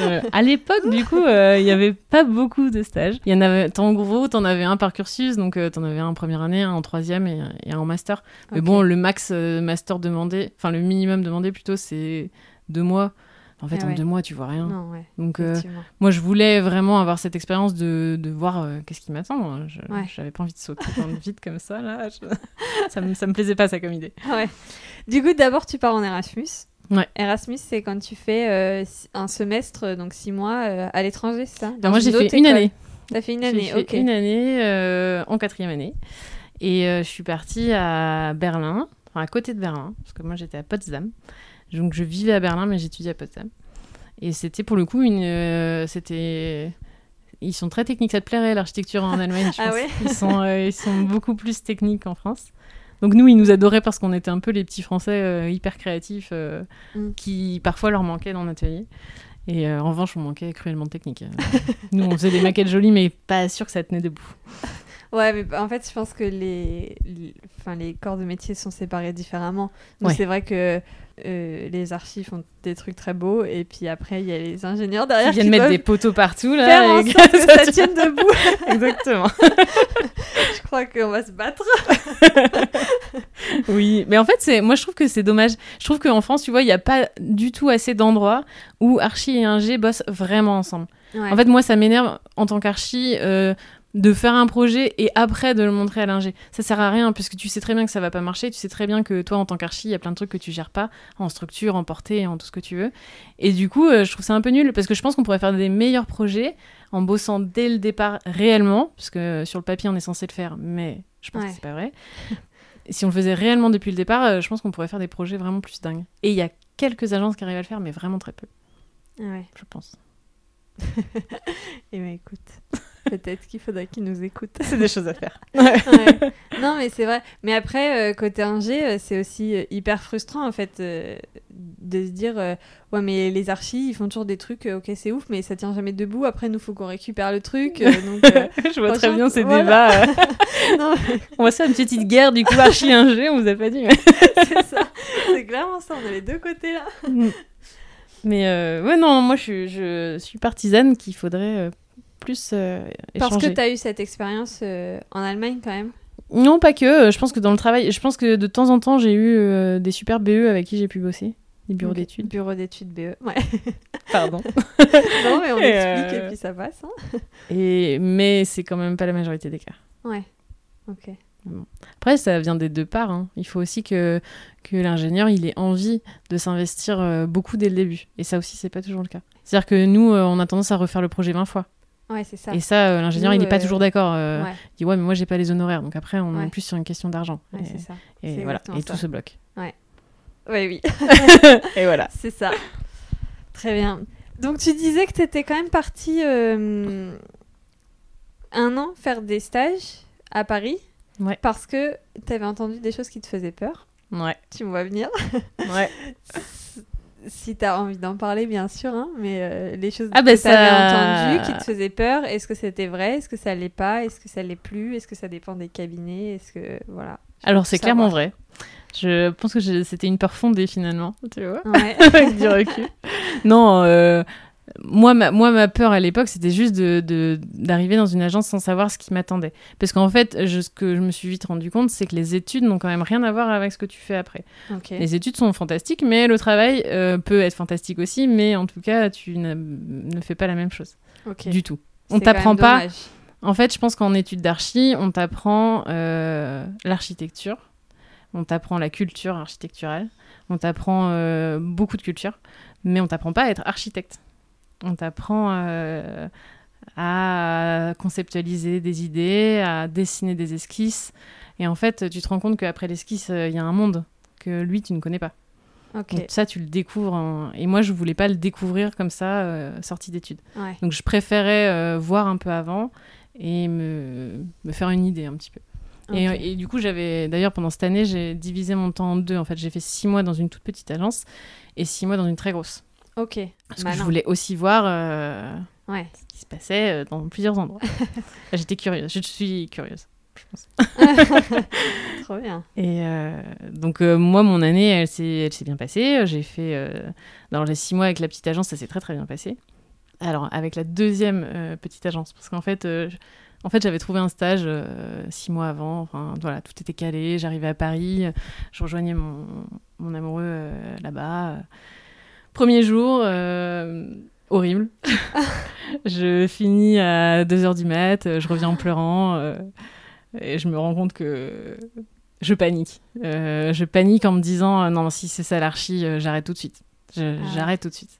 Euh, à l'époque, du coup, euh, il y avait pas beaucoup de stages. Il y en avait, en gros, t'en avais un par cursus, donc euh, t'en avais un en première année, un en troisième et, et un en master. Mais bon, le max euh, master demandé, enfin le minimum demandé plutôt, c'est deux mois. En fait, Ah en deux mois, tu vois rien. Non, ouais, Donc, euh, moi, je voulais vraiment avoir cette expérience de, de voir euh, qu'est-ce qui m'attend. Je, Ouais. J'avais pas envie de sauter dans le vide comme ça, là. Je- ça, me, ça me plaisait pas, ça, comme idée. Ouais. Du coup, d'abord, tu pars en Erasmus. Ouais. Erasmus, c'est quand tu fais euh, un semestre, donc 6 mois, euh, à l'étranger, c'est ça? Moi, j'ai fait une année. T'as fait une J'ai année, fait ok. une année euh, en quatrième année. Et je suis partie à Berlin, enfin à côté de Berlin, parce que moi j'étais à Potsdam. Donc je vivais à Berlin, mais j'étudiais à Potsdam. Et c'était pour le coup une. euh, c'était. Ils sont très techniques, ça te plairait l'architecture en Allemagne, je Ah pense. ouais ils, sont, euh, ils sont beaucoup plus techniques qu'en France. Donc nous, ils nous adoraient parce qu'on était un peu les petits Français euh, hyper créatifs Mm. qui parfois leur manquaient dans l'atelier. Et en revanche, on manquait cruellement de technique. nous, on faisait des maquettes jolies, mais pas sûr que ça tenait debout. Ouais, mais en fait, je pense que les, les, enfin, les corps de métier sont séparés différemment. Donc Ouais. c'est vrai que euh, les archives font des trucs très beaux, et puis après, il y a les ingénieurs derrière Ils viennent qui mettre des poteaux partout là. faire en et sorte que ça tienne debout. Exactement. je crois qu'on va se battre. Oui, mais en fait, c'est moi je trouve que c'est dommage. Je trouve qu'en France, tu vois, il n'y a pas du tout assez d'endroits où Archie et Ingé bossent vraiment ensemble. Ouais. En fait, moi, ça m'énerve en tant qu'Archie euh, de faire un projet et après de le montrer à l'ingé. Ça sert à rien puisque tu sais très bien que ça va pas marcher. Tu sais très bien que toi, en tant qu'Archie, il y a plein de trucs que tu gères pas en structure, en portée, en tout ce que tu veux. Et du coup, euh, je trouve ça un peu nul parce que je pense qu'on pourrait faire des meilleurs projets en bossant dès le départ réellement, parce que euh, sur le papier, on est censé le faire, mais je pense Ouais. que c'est pas vrai. Si on le faisait réellement depuis le départ, euh, je pense qu'on pourrait faire des projets vraiment plus dingues. Et il y a quelques agences qui arrivent à le faire, mais vraiment très peu, Ouais. je pense. Et ben écoute, peut-être qu'il faudrait qu'ils nous écoutent. C'est des choses à faire. Ouais. Non, mais c'est vrai. Mais après, euh, côté ingé, euh, c'est aussi euh, hyper frustrant, en fait, euh, de se dire euh, Ouais, mais les archis, ils font toujours des trucs, ok, c'est ouf, mais ça tient jamais debout. Après, nous, faut qu'on récupère le truc. donc, je vois très bien ces voilà. débats. On va faire une petite guerre du coup archi ingé, on vous a pas dit. Mais, c'est ça. C'est clairement ça. On a les deux côtés là. mais euh, ouais, non, moi je suis, je suis partisane qu'il faudrait plus euh, Parce que tu as eu cette expérience euh, en Allemagne quand même? Non, pas que. euh, Je pense que dans le travail, je pense que de temps en temps j'ai eu euh, des super BE avec qui j'ai pu bosser, des bureaux Ok. d'études. Bureau d'études BE. Ouais. Pardon. non, mais on Et, explique euh, et puis ça passe. hein. Et mais c'est quand même pas la majorité des cas. Ouais. Ok. Après, ça vient des deux parts. hein. Il faut aussi que, que l'ingénieur il ait envie de s'investir beaucoup dès le début. Et ça aussi, c'est pas toujours le cas. C'est-à-dire que nous, on a tendance à refaire le projet 20 fois. Ouais, c'est ça. Et ça, euh, l'ingénieur, il n'est pas euh, toujours d'accord. euh, Ouais, Il dit ouais, mais moi, j'ai pas les honoraires. Donc après, on est plus sur une question d'argent. et c'est ça. et C'est voilà, et ça. tout se bloque. Ouais, oui. et voilà. C'est ça. Très bien. Donc tu disais que tu étais quand même partie euh, un an faire des stages à Paris. Ouais. Parce que tu avais entendu des choses qui te faisaient peur. Ouais. Tu me vois venir. ouais. si tu as envie d'en parler, bien sûr. hein, mais euh, les choses Ah bah que tu avais ça- entendues qui te faisaient peur, est-ce que c'était vrai Est-ce que ça l'est pas Est-ce que ça l'est plus Est-ce que ça dépend des cabinets Est-ce que. Voilà. Alors, c'est clairement vrai. Je pense que c'était une peur fondée finalement. Tu vois Ouais. avec du recul. Non, euh, moi, ma, moi, ma peur à l'époque, c'était juste de- de- d'arriver dans une agence sans savoir ce qui m'attendait. Parce qu'en fait, je- ce que je me suis vite rendu compte, c'est que les études n'ont quand même rien à voir avec ce que tu fais après. Les études sont fantastiques, mais le travail euh, peut être fantastique aussi, mais en tout cas, tu ne fais pas la même chose du tout. On t'apprend pas. En fait, je pense qu'en études d'archi, on t'apprend euh, l'architecture, on t'apprend la culture architecturale, on t'apprend euh, beaucoup de culture, mais on t'apprend pas à être architecte. On t'apprend euh, à conceptualiser des idées, à dessiner des esquisses. Et en fait, tu te rends compte qu'après l'esquisse, euh, il y a un monde que lui, tu ne connais pas. Ok. Donc ça, tu le découvres. en- Et moi, je voulais pas le découvrir comme ça, euh, sortie d'études. Ouais. Donc je préférais euh, voir un peu avant et me, me faire une idée un petit peu. Et, et du coup, j'avais d'ailleurs pendant cette année, j'ai divisé mon temps en deux. En fait, j'ai fait six mois dans une toute petite agence et six mois dans une très grosse. Ok. Parce que Malin. je voulais aussi voir euh, Ouais. ce qui se passait euh, dans plusieurs endroits. J'étais curieuse, je suis curieuse. Je pense. Trop bien. Et euh, donc euh, moi, mon année, elle s'est, bien passée. J'ai fait dans les six mois avec la petite agence, ça s'est très très bien passé. Alors avec la deuxième petite agence, parce qu'en fait, je- en fait, j'avais trouvé un stage euh, six mois avant. Enfin voilà, tout était calé. J'arrivais à Paris, je rejoignais mon, mon amoureux euh, là-bas. Premier jour. euh, Horrible. je finis à 2h du mat, je reviens en pleurant euh, et je me rends compte que je panique. Euh, je panique en me disant euh, non, si c'est ça l'archi, euh, j'arrête tout de suite. Ah. J'arrête tout de suite.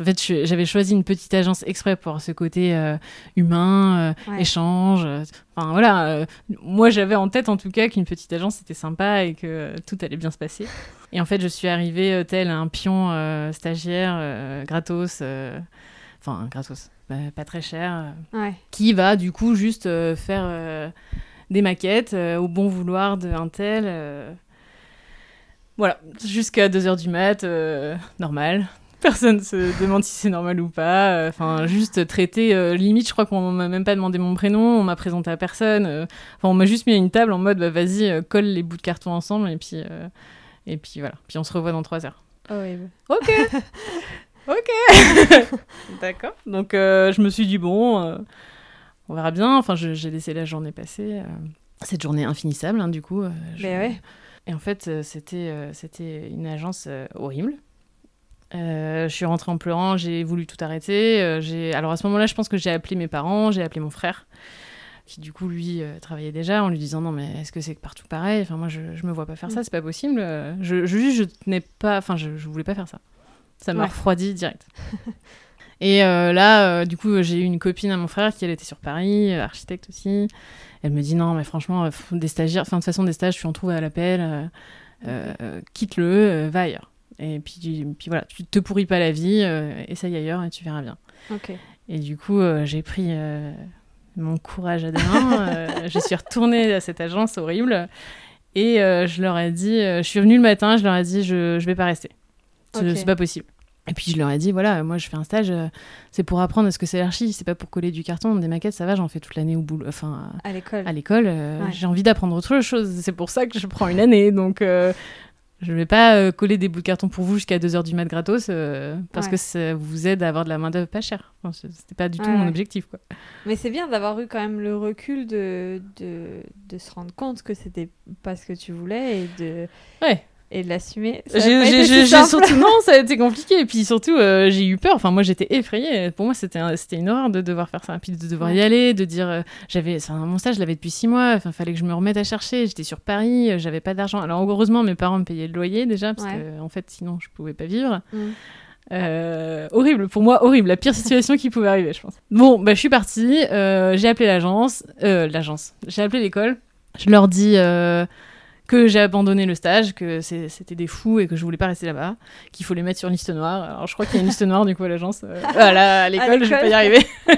En fait, j'avais choisi une petite agence exprès pour ce côté euh, humain, euh, Ouais. échange. euh, Enfin voilà, moi j'avais en tête en tout cas qu'une petite agence c'était sympa et que tout allait bien se passer. Et en fait, je suis arrivée tel un pion stagiaire, gratos, enfin gratos, bah, pas très cher, Ouais. qui va du coup juste faire des maquettes au bon vouloir d'un tel. Voilà, jusqu'à 2h du mat, euh, normal. Personne se demande si c'est normal ou pas. Enfin, juste traité. euh, limite, je crois qu'on m'a même pas demandé mon prénom. On m'a présenté à personne. euh. Enfin, on m'a juste mis à une table en mode, bah, vas-y, euh, colle les bouts de carton ensemble et puis, et puis voilà. Puis on se revoit dans trois heures. Horrible. Ok. ok. D'accord. Donc, je me suis dit, bon, on verra bien. Enfin, j'ai laissé la journée passer. cette journée infinissable, hein, du coup. je- Mais ouais. Et en fait, c'était c'était une agence horrible. Euh, je suis rentrée en pleurant, j'ai voulu tout arrêter. euh, j'ai- Alors à ce moment-là, je pense que j'ai appelé mes parents, j'ai appelé mon frère, qui du coup, lui, euh, travaillait déjà, en lui disant non, mais est-ce que c'est partout pareil? Enfin, moi, je, je me vois pas faire ça, c'est pas possible. Je, je, juste, je tenais pas, enfin, je, je voulais pas faire ça. Ça m'a Ouais. refroidi direct. Et là, du coup, j'ai eu une copine à mon frère qui, elle, était sur Paris, architecte aussi. Elle me dit non, mais franchement, des stagiaires, enfin, de toute façon, des stages, tu en trouves à l'appel, quitte-le, va ailleurs. Et puis, puis voilà, tu te pourris pas la vie, euh, essaye ailleurs et tu verras bien. Et du coup, euh, j'ai pris euh, mon courage à deux mains. je suis retournée à cette agence horrible et euh, je leur ai dit, euh, je suis revenue le matin, je leur ai dit, je, je vais pas rester. C'est Ok. c'est pas possible. Et puis je leur ai dit, voilà, moi je fais un stage, euh, c'est pour apprendre ce que c'est l'archi, c'est pas pour coller du carton, des maquettes, ça va, j'en fais toute l'année au boulot, enfin À l'école. à l'école. Ouais. J'ai envie d'apprendre autre chose, c'est pour ça que je prends une année. Donc je vais pas euh, coller des bouts de carton pour vous jusqu'à 2h du mat gratos euh, parce Ouais. que ça vous aide à avoir de la main-d'œuvre pas chère. Enfin, C'était pas du tout Ouais, mon objectif. Quoi. Mais c'est bien d'avoir eu quand même le recul de, de, de se rendre compte que c'était pas ce que tu voulais et de, Ouais. Et de l'assumer. J'ai surtout non, ça a été compliqué et puis surtout euh, j'ai eu peur. Enfin moi j'étais effrayée. Pour moi c'était un- c'était une horreur de devoir faire ça, puis de devoir y aller, de dire euh, j'avais enfin mon stage je l'avais depuis six mois. Enfin fallait que je me remette à chercher. J'étais sur Paris, euh, j'avais pas d'argent. Alors heureusement mes parents me payaient le loyer déjà parce Ouais. que en fait sinon je pouvais pas vivre. Mm. Horrible, pour moi, horrible. La pire situation qui pouvait arriver, je pense. Bon, bah, je suis partie. j'ai appelé l'agence. L'agence. J'ai appelé l'école. Je leur dis que j'ai abandonné le stage, que c'était des fous et que je voulais pas rester là-bas, qu'il faut les mettre sur liste noire. Alors, je crois qu'il y a une liste noire, du coup, à l'agence. Euh, à l'école, je vais pas y arriver.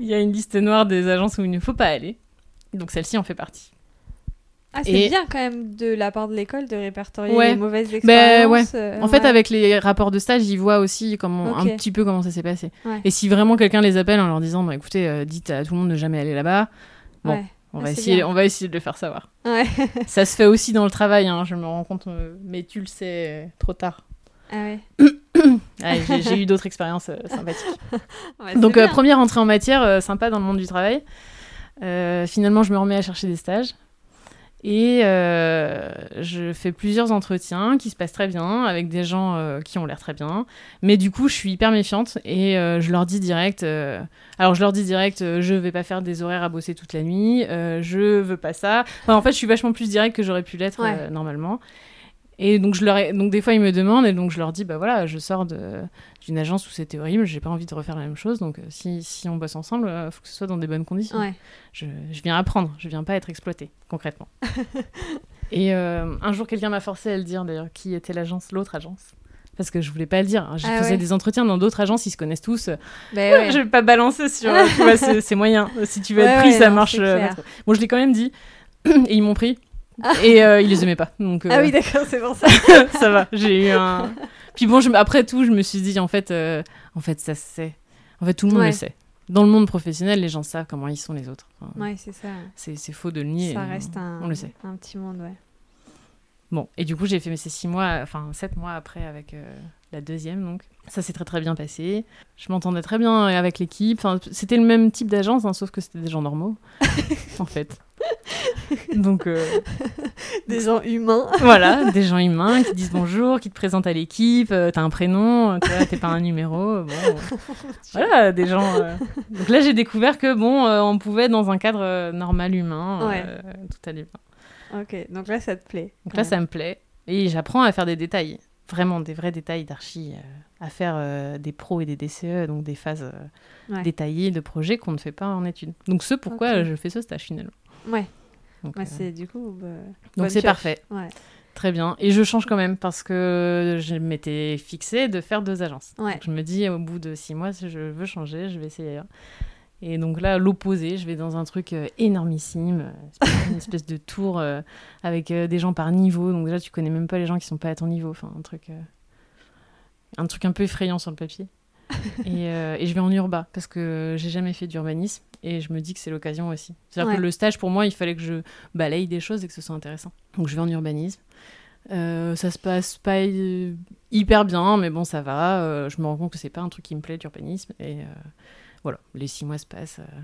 Il y a une liste noire des agences où il ne faut pas aller. Donc, celle-ci en fait partie. Ah, c'est Et- bien quand même de la part de l'école de répertorier Ouais. les mauvaises Ben, ouais. expériences. euh, En fait, avec les rapports de stage, ils voient aussi comment, un petit peu comment ça s'est passé. Et si vraiment quelqu'un les appelle en leur disant, bah, écoutez, euh, dites à tout le monde de jamais aller là-bas, bon, on, Ah, va essayer, bien. on va essayer de le faire savoir. Ouais. ça se fait aussi dans le travail, hein, je me rends compte, euh, mais tu le sais euh, trop tard. Ah ouais. Ah, j'ai- eu d'autres expériences euh, sympathiques. Ouais, Donc, euh, première entrée en matière, euh, sympa dans le monde du travail. Finalement, je me remets à chercher des stages. Et euh, je fais plusieurs entretiens qui se passent très bien avec des gens euh, qui ont l'air très bien. Mais du coup, je suis hyper méfiante et euh, je leur dis direct. euh, alors, je leur dis direct, je vais pas faire des horaires à bosser toute la nuit. euh, je veux pas ça. Enfin, en fait, je suis vachement plus direct que j'aurais pu l'être Ouais. normalement. Et donc, je leur ai- donc, des fois, ils me demandent et donc je leur dis, bah voilà, je sors de, d'une agence où c'était horrible, j'ai pas envie de refaire la même chose. Donc, euh, si, si on bosse ensemble, il faut que ce soit dans des bonnes conditions. Ouais. Je, je viens apprendre, je viens pas être exploitée, concrètement. et euh, un jour, quelqu'un m'a forcé à le dire, d'ailleurs, qui était l'agence, l'autre agence. Parce que je voulais pas le dire. Je Ah faisais ouais. des entretiens dans d'autres agences, ils se connaissent tous. Ben ouais. Je vais pas balancer sur. euh, tu vois, c'est c'est moyen. Si tu veux être pris, ça non, marche. euh. Bon, je l'ai quand même dit. et ils m'ont pris. et euh, ils les aimaient pas. Donc, Ah euh, oui, d'accord, c'est pour ça. ça va. J'ai eu un. Puis bon, je, après tout, je me suis dit, en fait, euh, en fait, ça se sait. En fait, tout le monde Ouais. le sait. Dans le monde professionnel, les gens savent comment ils sont les autres. Enfin, Ouais, c'est ça. c'est, c'est faux de le nier. Ça on- reste un, On le sait. un petit monde, ouais. Bon, et du coup, j'ai fait mes ces six mois, enfin sept mois après avec euh, la deuxième, donc ça s'est très très bien passé. Je m'entendais très bien avec l'équipe. Enfin, c'était le même type d'agence, hein, sauf que c'était des gens normaux, en fait. Donc euh, Des gens humains. voilà, des gens humains qui disent bonjour, qui te présentent à l'équipe, euh, t'as un prénom, t'es pas un numéro. euh, Bon, voilà, des gens. euh. Donc là, j'ai découvert que bon, on pouvait dans un cadre normal humain, Ouais. tout allait bien. Ok, donc là, ça te plaît. Donc là, même. ça me plaît. Et j'apprends à faire des détails. Vraiment, des vrais détails d'archi. euh, à faire euh, des pros et des DCE, donc des phases euh, Ouais. détaillées de projets qu'on ne fait pas en études. Donc, ce pourquoi je fais ce stage finalement. Ouais, Donc, ouais c'est du coup. bah, donc c'est parfait. Ouais. Très bien. Et je change quand même parce que je m'étais fixée de faire deux agences. Ouais. Donc, je me dis, au bout de six mois, si je veux changer, je vais essayer ailleurs. Et donc là, l'opposé, je vais dans un truc euh, énormissime, euh, une espèce de tour euh, avec des gens par niveau. Donc déjà, tu connais même pas les gens qui sont pas à ton niveau. Enfin, un truc. un truc un peu effrayant sur le papier. et, euh, et je vais en urba parce que j'ai jamais fait d'urbanisme et je me dis que c'est l'occasion aussi. C'est-à-dire Ouais. que le stage, pour moi, il fallait que je balaye des choses et que ce soit intéressant. Donc je vais en urbanisme. Euh, ça se passe pas hyper bien, mais bon, ça va. Euh, je me rends compte que c'est pas un truc qui me plaît, l'urbanisme. Et voilà, les six mois se passent. euh.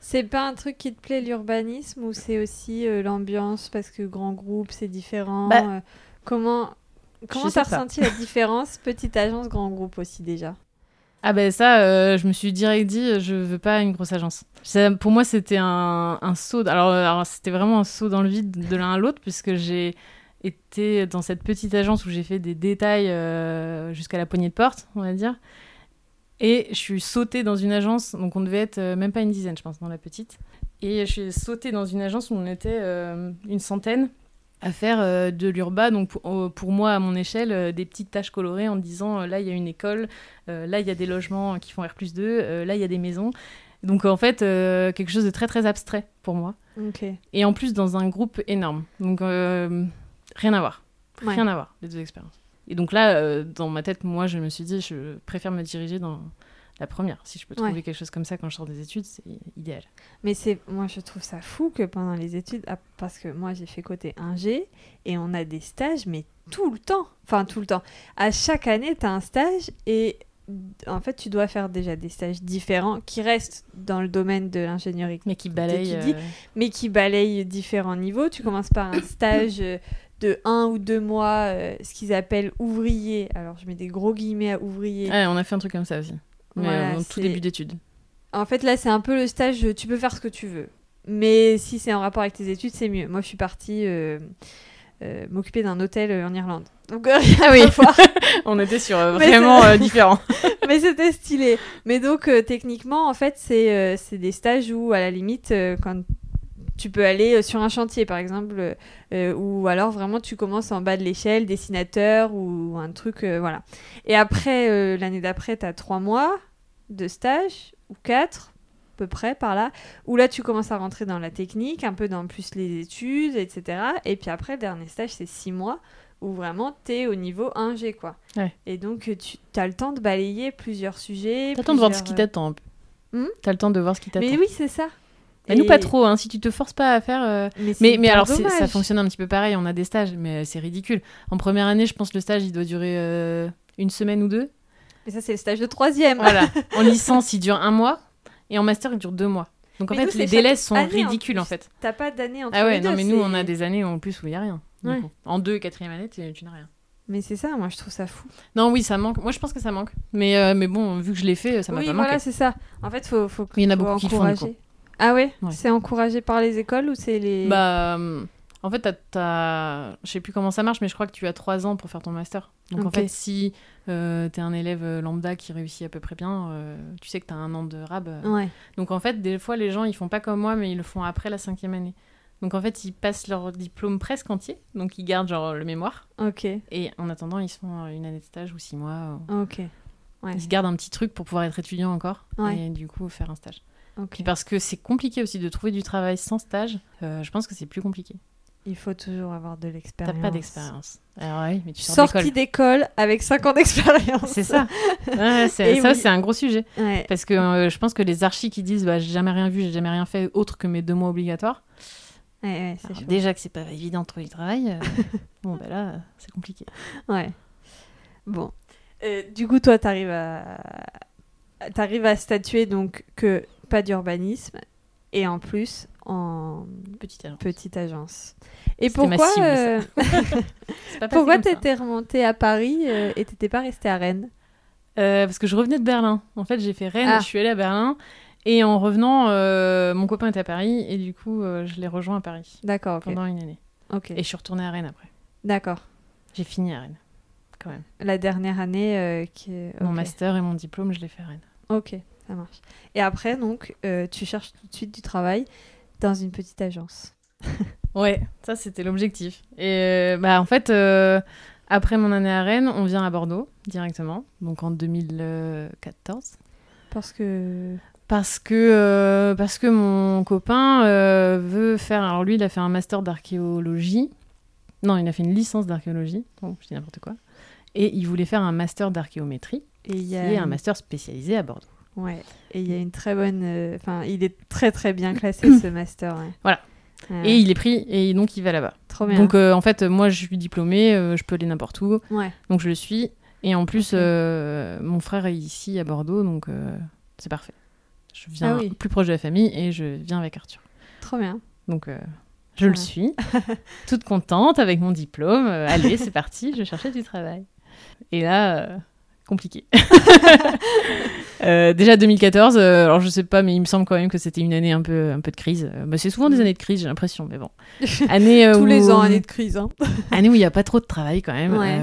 C'est pas un truc qui te plaît l'urbanisme ou c'est aussi euh, l'ambiance parce que grand groupe c'est différent Bah, euh, Comment comment t'as ressenti la différence petite agence grand groupe aussi déjà? Ah ben ça, euh, je me suis direct dit, je veux pas une grosse agence. Ça, pour moi, c'était un, un saut. Alors, alors, c'était vraiment un saut dans le vide de l'un à l'autre, puisque j'ai été dans cette petite agence où j'ai fait des détails euh, jusqu'à la poignée de porte, on va dire. Et je suis sautée dans une agence, donc on devait être euh, même pas une dizaine, je pense, dans la petite. Et je suis sautée dans une agence où on était euh, une centaine à faire euh, de l'urba, donc pour, pour moi, à mon échelle, des petites tâches colorées en disant là, il y a une école, là, il y a des logements qui font R plus 2, là, il y a des maisons. Donc, en fait, quelque chose de très, très abstrait pour moi. Et en plus, dans un groupe énorme. Donc, rien à voir. Ouais. Rien à voir, les deux expériences. Et donc là, euh, dans ma tête, moi, je me suis dit, je préfère me diriger dans la première. Si je peux trouver Ouais. quelque chose comme ça quand je sors des études, c'est idéal. Mais c'est moi je trouve ça fou que pendant les études ah, parce que moi j'ai fait côté ingé et on a des stages mais tout le temps. Enfin tout le temps. À chaque année tu as un stage et en fait tu dois faire déjà des stages différents qui restent dans le domaine de l'ingénierie Mais qui balaye. qui dit- euh, mais qui balayent différents niveaux. Tu commences par un stage euh, de un ou deux mois, euh, ce qu'ils appellent ouvrier. Alors je mets des gros guillemets à ouvrier. Ouais, on a fait un truc comme ça aussi. Mais Voilà, euh, en tout début d'études. En fait, là, c'est un peu le stage, tu peux faire ce que tu veux. Mais si c'est en rapport avec tes études, c'est mieux. Moi, je suis partie euh, euh, m'occuper d'un hôtel en Irlande. Donc, Ah oui. On était sur vraiment différents. Mais c'était stylé. Mais donc, techniquement, en fait, c'est des stages où, à la limite, quand tu peux aller euh, sur un chantier, par exemple, euh, euh, ou alors vraiment tu commences en bas de l'échelle, dessinateur ou un truc, euh, voilà. Et après, euh, l'année d'après, tu as trois mois de stage, ou quatre, à peu près, par là, où là, tu commences à rentrer dans la technique, un peu dans plus les études, etc. Et puis après, le dernier stage, c'est six mois, où vraiment, tu es au niveau 1G, quoi. Ouais. Et donc, tu as le temps de balayer plusieurs sujets. T'as le temps de voir ce qui t'attend. Hmm T'as le temps de voir ce qui t'attend. Mais oui, c'est ça. Mais nous, Et- pas trop. Hein. Si tu te forces pas à faire. euh, Mais, Mais, alors, ça fonctionne un petit peu pareil. On a des stages, mais c'est ridicule. En première année, je pense que le stage, il doit durer euh, une semaine ou deux. Mais ça, c'est le stage de troisième. Voilà. en licence, il dure un mois. Et en master, il dure deux mois. Donc, en Mais nous, fait, les délais sont en ridicules, en, fait. T'as pas d'année entre Ah ouais, les deux. non, mais nous, on a des années en plus où il y a rien. Ouais. En deux et quatrième année, tu, tu n'as rien. Mais c'est ça, moi, je trouve ça fou. Non, oui, ça manque. Moi, je pense que ça manque. Mais, euh, mais bon, vu que je l'ai fait, ça m'a oui, pas voilà, manqué. c'est ça. En fait, faut, faut, Il y en a beaucoup qui le font, du encourager. Ah ouais, Ouais. C'est encouragé par les écoles ou c'est les... Bah, euh, en fait, t'as, je sais plus comment ça marche, mais je crois que tu as trois ans pour faire ton master. Donc en fait, si euh, t'es un élève euh, lambda qui réussit à peu près bien, euh, tu sais que t'as un an de rab. euh. Ouais. Donc en fait, des fois, les gens, ils font pas comme moi, mais ils le font après la cinquième année. Donc en fait, ils passent leur diplôme presque entier, donc ils gardent genre le mémoire. Ok, Et en attendant, ils se font une année de stage ou six mois. ok, Ouais. Ils se gardent un petit truc pour pouvoir être étudiant encore Ouais. et du coup faire un stage. Puis parce que c'est compliqué aussi de trouver du travail sans stage, euh, je pense que c'est plus compliqué. Il faut toujours avoir de T'as l'expérience. pas d'expérience. Alors oui, mais tu sors Sortie d'école. avec 5 ans d'expérience. C'est ça. Ouais, ça, oui. c'est un gros sujet. Ouais. Parce que euh, je pense que les archis qui disent bah, j'ai jamais rien vu, j'ai jamais rien fait autre que mes deux mois obligatoires. Alors, déjà que c'est pas évident de trouver du travail, euh, bon, bah là, c'est compliqué. Ouais. Bon. Euh, du coup, toi, t'arrives à... T'arrives à statuer donc que pas d'urbanisme et en plus en Petite agence. Et pourquoi, euh, pas pourquoi t'étais remontée à Paris euh, et t'étais pas restée à Rennes? Euh, Parce que je revenais de Berlin. En fait, j'ai fait Rennes, Ah. je suis allée à Berlin. Et en revenant, euh, mon copain était à Paris. Et du coup, euh, je l'ai rejoint à Paris D'accord, pendant une année. Ok. Et je suis retournée à Rennes après. D'accord. J'ai fini à Rennes, quand même. La dernière année qui. Mon master et mon diplôme, je l'ai fait à Rennes. Ok, ça marche. Et après, donc, euh, tu cherches tout de suite du travail dans une petite agence. Ouais, ça c'était l'objectif. Et euh, bah en fait, euh, après mon année à Rennes, on vient à Bordeaux directement, donc en 2014. Parce que... Parce que, euh, parce que mon copain euh, veut faire. Alors lui, il a fait un master d'archéologie. Non, il a fait une licence d'archéologie. Bon, je dis n'importe quoi. Et il voulait faire un master d'archéométrie, Et il y qui a est un master spécialisé à Bordeaux. Ouais. Et il y a une très bonne. euh, Enfin, il est très très bien classé ce master. ouais. Voilà. Ouais. Et il est pris, et donc il va là-bas. Trop bien. Donc euh, en fait, moi je suis diplômée, euh, je peux aller n'importe où, ouais. donc je le suis. Et en plus, euh, mon frère est ici à Bordeaux, donc c'est parfait. Je viens Ah oui. plus proche de la famille et je viens avec Arthur. Trop bien. Donc je le suis, toute contente avec mon diplôme. Allez, c'est parti, je cherchais du travail. Et là, compliqué. Euh, déjà 2014, euh, alors je sais pas, mais il me semble quand même que c'était une année un peu, un peu de crise. Euh, bah, c'est souvent des Mm. années de crise, j'ai l'impression, mais bon. Année, Tous les où- ans, année de crise. Hein. année où il n'y a pas trop de travail quand même, Ouais.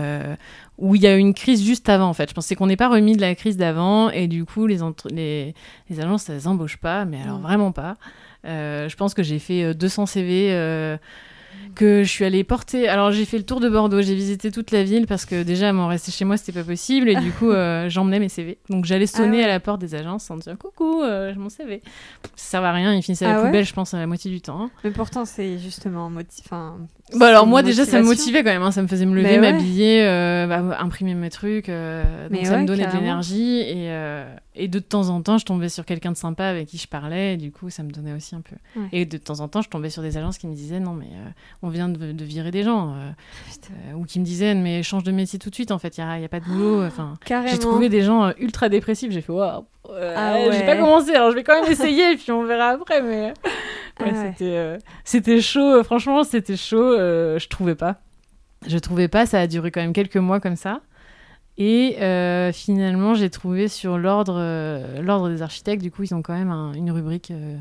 où il y a une crise juste avant en fait. Je pensais qu'on n'est pas remis de la crise d'avant et du coup les, entre- les, les agences elles embauchent pas, mais alors Mm. vraiment pas. Je pense que j'ai fait euh, 200 CV. Que je suis allée porter. Alors j'ai fait le tour de Bordeaux, j'ai visité toute la ville parce que déjà m'en rester chez moi c'était pas possible et du coup euh, j'emmenais mes CV. Donc j'allais sonner Ah ouais. à la porte des agences en disant coucou, euh, j'ai mon CV. Ça servait à rien, il finissait à la Ah ouais poubelle je pense à la moitié du temps. Mais pourtant, c'est justement motiv... enfin, Bah alors moi déjà ça me motivait quand même, hein. ça me faisait me lever, ouais. m'habiller, euh, bah, imprimer mes trucs, euh, donc Mais ça me donnait de l'énergie et, et de temps en temps je tombais sur quelqu'un de sympa avec qui je parlais et du coup ça me donnait aussi un peu. Ouais. Et de temps en temps je tombais sur des agences qui me disaient non mais euh, on vient de, de virer des gens euh, euh, ou qui me disaient mais change de métier tout de suite en fait, il n'y a, a pas de boulot. Enfin, Carrément. j'ai trouvé des gens ultra dépressifs, j'ai fait waouh, Ah j'ai pas commencé alors je vais quand même essayer et puis on verra après mais... Ah Ouais, ouais. c'était chaud franchement c'était chaud je trouvais pas je trouvais pas ça a duré quand même quelques mois comme ça et euh, finalement j'ai trouvé sur l'ordre euh, l'ordre des architectes du coup ils ont quand même un- une rubrique euh,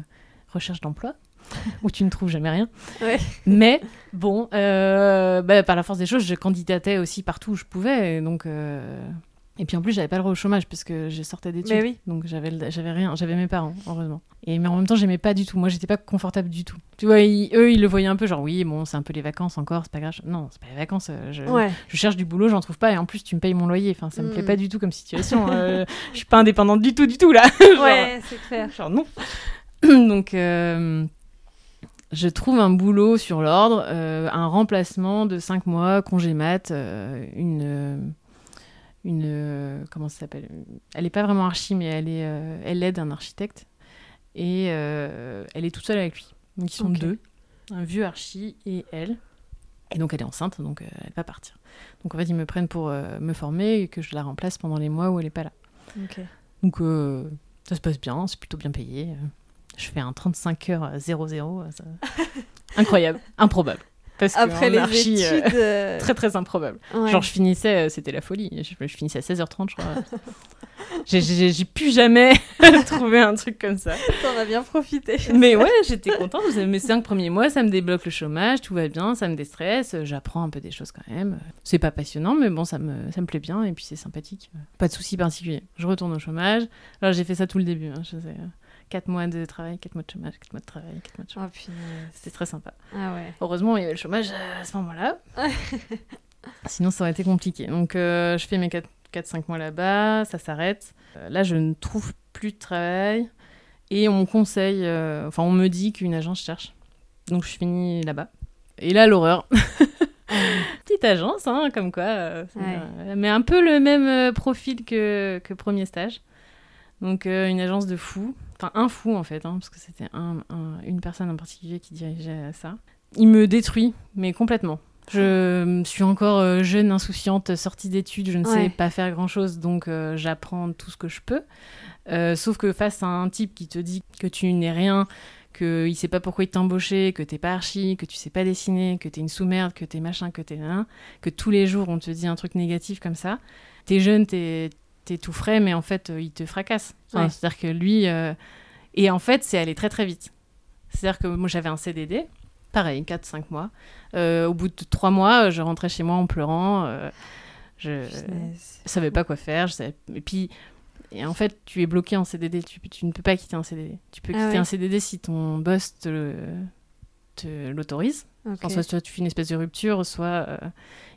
recherche d'emploi où tu ne trouves jamais rien Ouais. mais bon bah, par la force des choses je candidatais aussi partout où je pouvais donc et puis en plus j'avais pas le droit au chômage parce que je sortais d'études oui. donc j'avais rien j'avais mes parents heureusement et mais en même temps j'aimais pas du tout moi j'étais pas confortable du tout tu vois ils- eux ils le voyaient un peu genre oui bon c'est un peu les vacances encore c'est pas grave non c'est pas les vacances euh, je, Ouais. je cherche du boulot j'en trouve pas et en plus tu me payes mon loyer enfin ça me Mm. plaît pas du tout comme situation euh, je suis pas indépendante du tout du tout là Genre, Ouais, c'est clair. Genre non. Donc euh, je trouve un boulot sur l'ordre, euh, un remplacement de 5 mois, congé mat, euh, une une euh, comment ça s'appelle Elle est pas vraiment archi mais elle est euh, elle aide un architecte et euh, elle est toute seule avec lui. Donc ils sont Ok. deux, un vieux archi et elle. Et donc elle est enceinte donc elle va partir. Donc en fait ils me prennent pour me former et que je la remplace pendant les mois où elle est pas là. Donc ça se passe bien, c'est plutôt bien payé. Je fais un 35 heures à 0-0. euh, ça- Incroyable, improbable. Parce Après les archi, euh, études. euh, très très improbable. ouais. Genre je finissais, euh, c'était la folie. Je, je finissais à 16h30 je crois. J'ai- pu jamais trouver un truc comme ça. T'en as bien profité. Mais ouais, j'étais contente. Mes cinq premiers mois, ça me débloque le chômage, tout va bien, ça me déstresse, j'apprends un peu des choses quand même. C'est pas passionnant, mais bon, ça me, ça me plaît bien et puis c'est sympathique. Pas de soucis particuliers. Je retourne au chômage. Alors j'ai fait ça tout le début. Hein. Je faisais 4 mois de travail, 4 mois de chômage, 4 mois de travail, 4 mois de chômage. Oh. C'était très sympa. Ah ouais. Heureusement, il y avait le chômage euh, à ce moment-là. Sinon, ça aurait été compliqué. Donc, euh, je fais mes 4-5 mois là-bas, ça s'arrête. Euh, là, je ne trouve plus de travail. Et on me conseille, euh, enfin, on me dit qu'une agence cherche. Donc, je finis là-bas. Et là, l'horreur. Petite agence, hein, comme quoi. Ouais. mais un peu le même profil que, que premier stage. Donc, euh, une agence de fous. Enfin, un fou, en fait, hein, parce que c'était un- un- une personne en particulier qui dirigeait ça. Il me détruit, mais complètement. Je suis encore euh, jeune, insouciante, sortie d'études, je ne Ouais. sais pas faire grand-chose, donc euh, j'apprends tout ce que je peux. Euh, sauf que face à un type qui te dit que tu n'es rien, qu'il ne sait pas pourquoi il t'a embauché, que t'es pas archi, que tu sais pas dessiner, que t'es une sous-merde, que t'es machin, que t'es un, que tous les jours on te dit un truc négatif comme ça. T'es jeune, t'es es tout frais, mais en fait euh, il te fracasse. Enfin, Ouais. C'est-à-dire que lui... euh, Et en fait c'est allé très très vite. C'est-à-dire que moi j'avais un CDD, pareil, 4-5 mois. Euh, au bout de 3 mois, je rentrais chez moi en pleurant. euh, je je savais pas quoi faire. Je savais... Et puis, et en fait, tu es bloqué en CDD. Tu, tu ne peux pas quitter un CDD. Tu peux Ah quitter ouais. un CDD si ton boss te, l'autorise. Enfin, soit, soit tu fais une espèce de rupture, soit euh,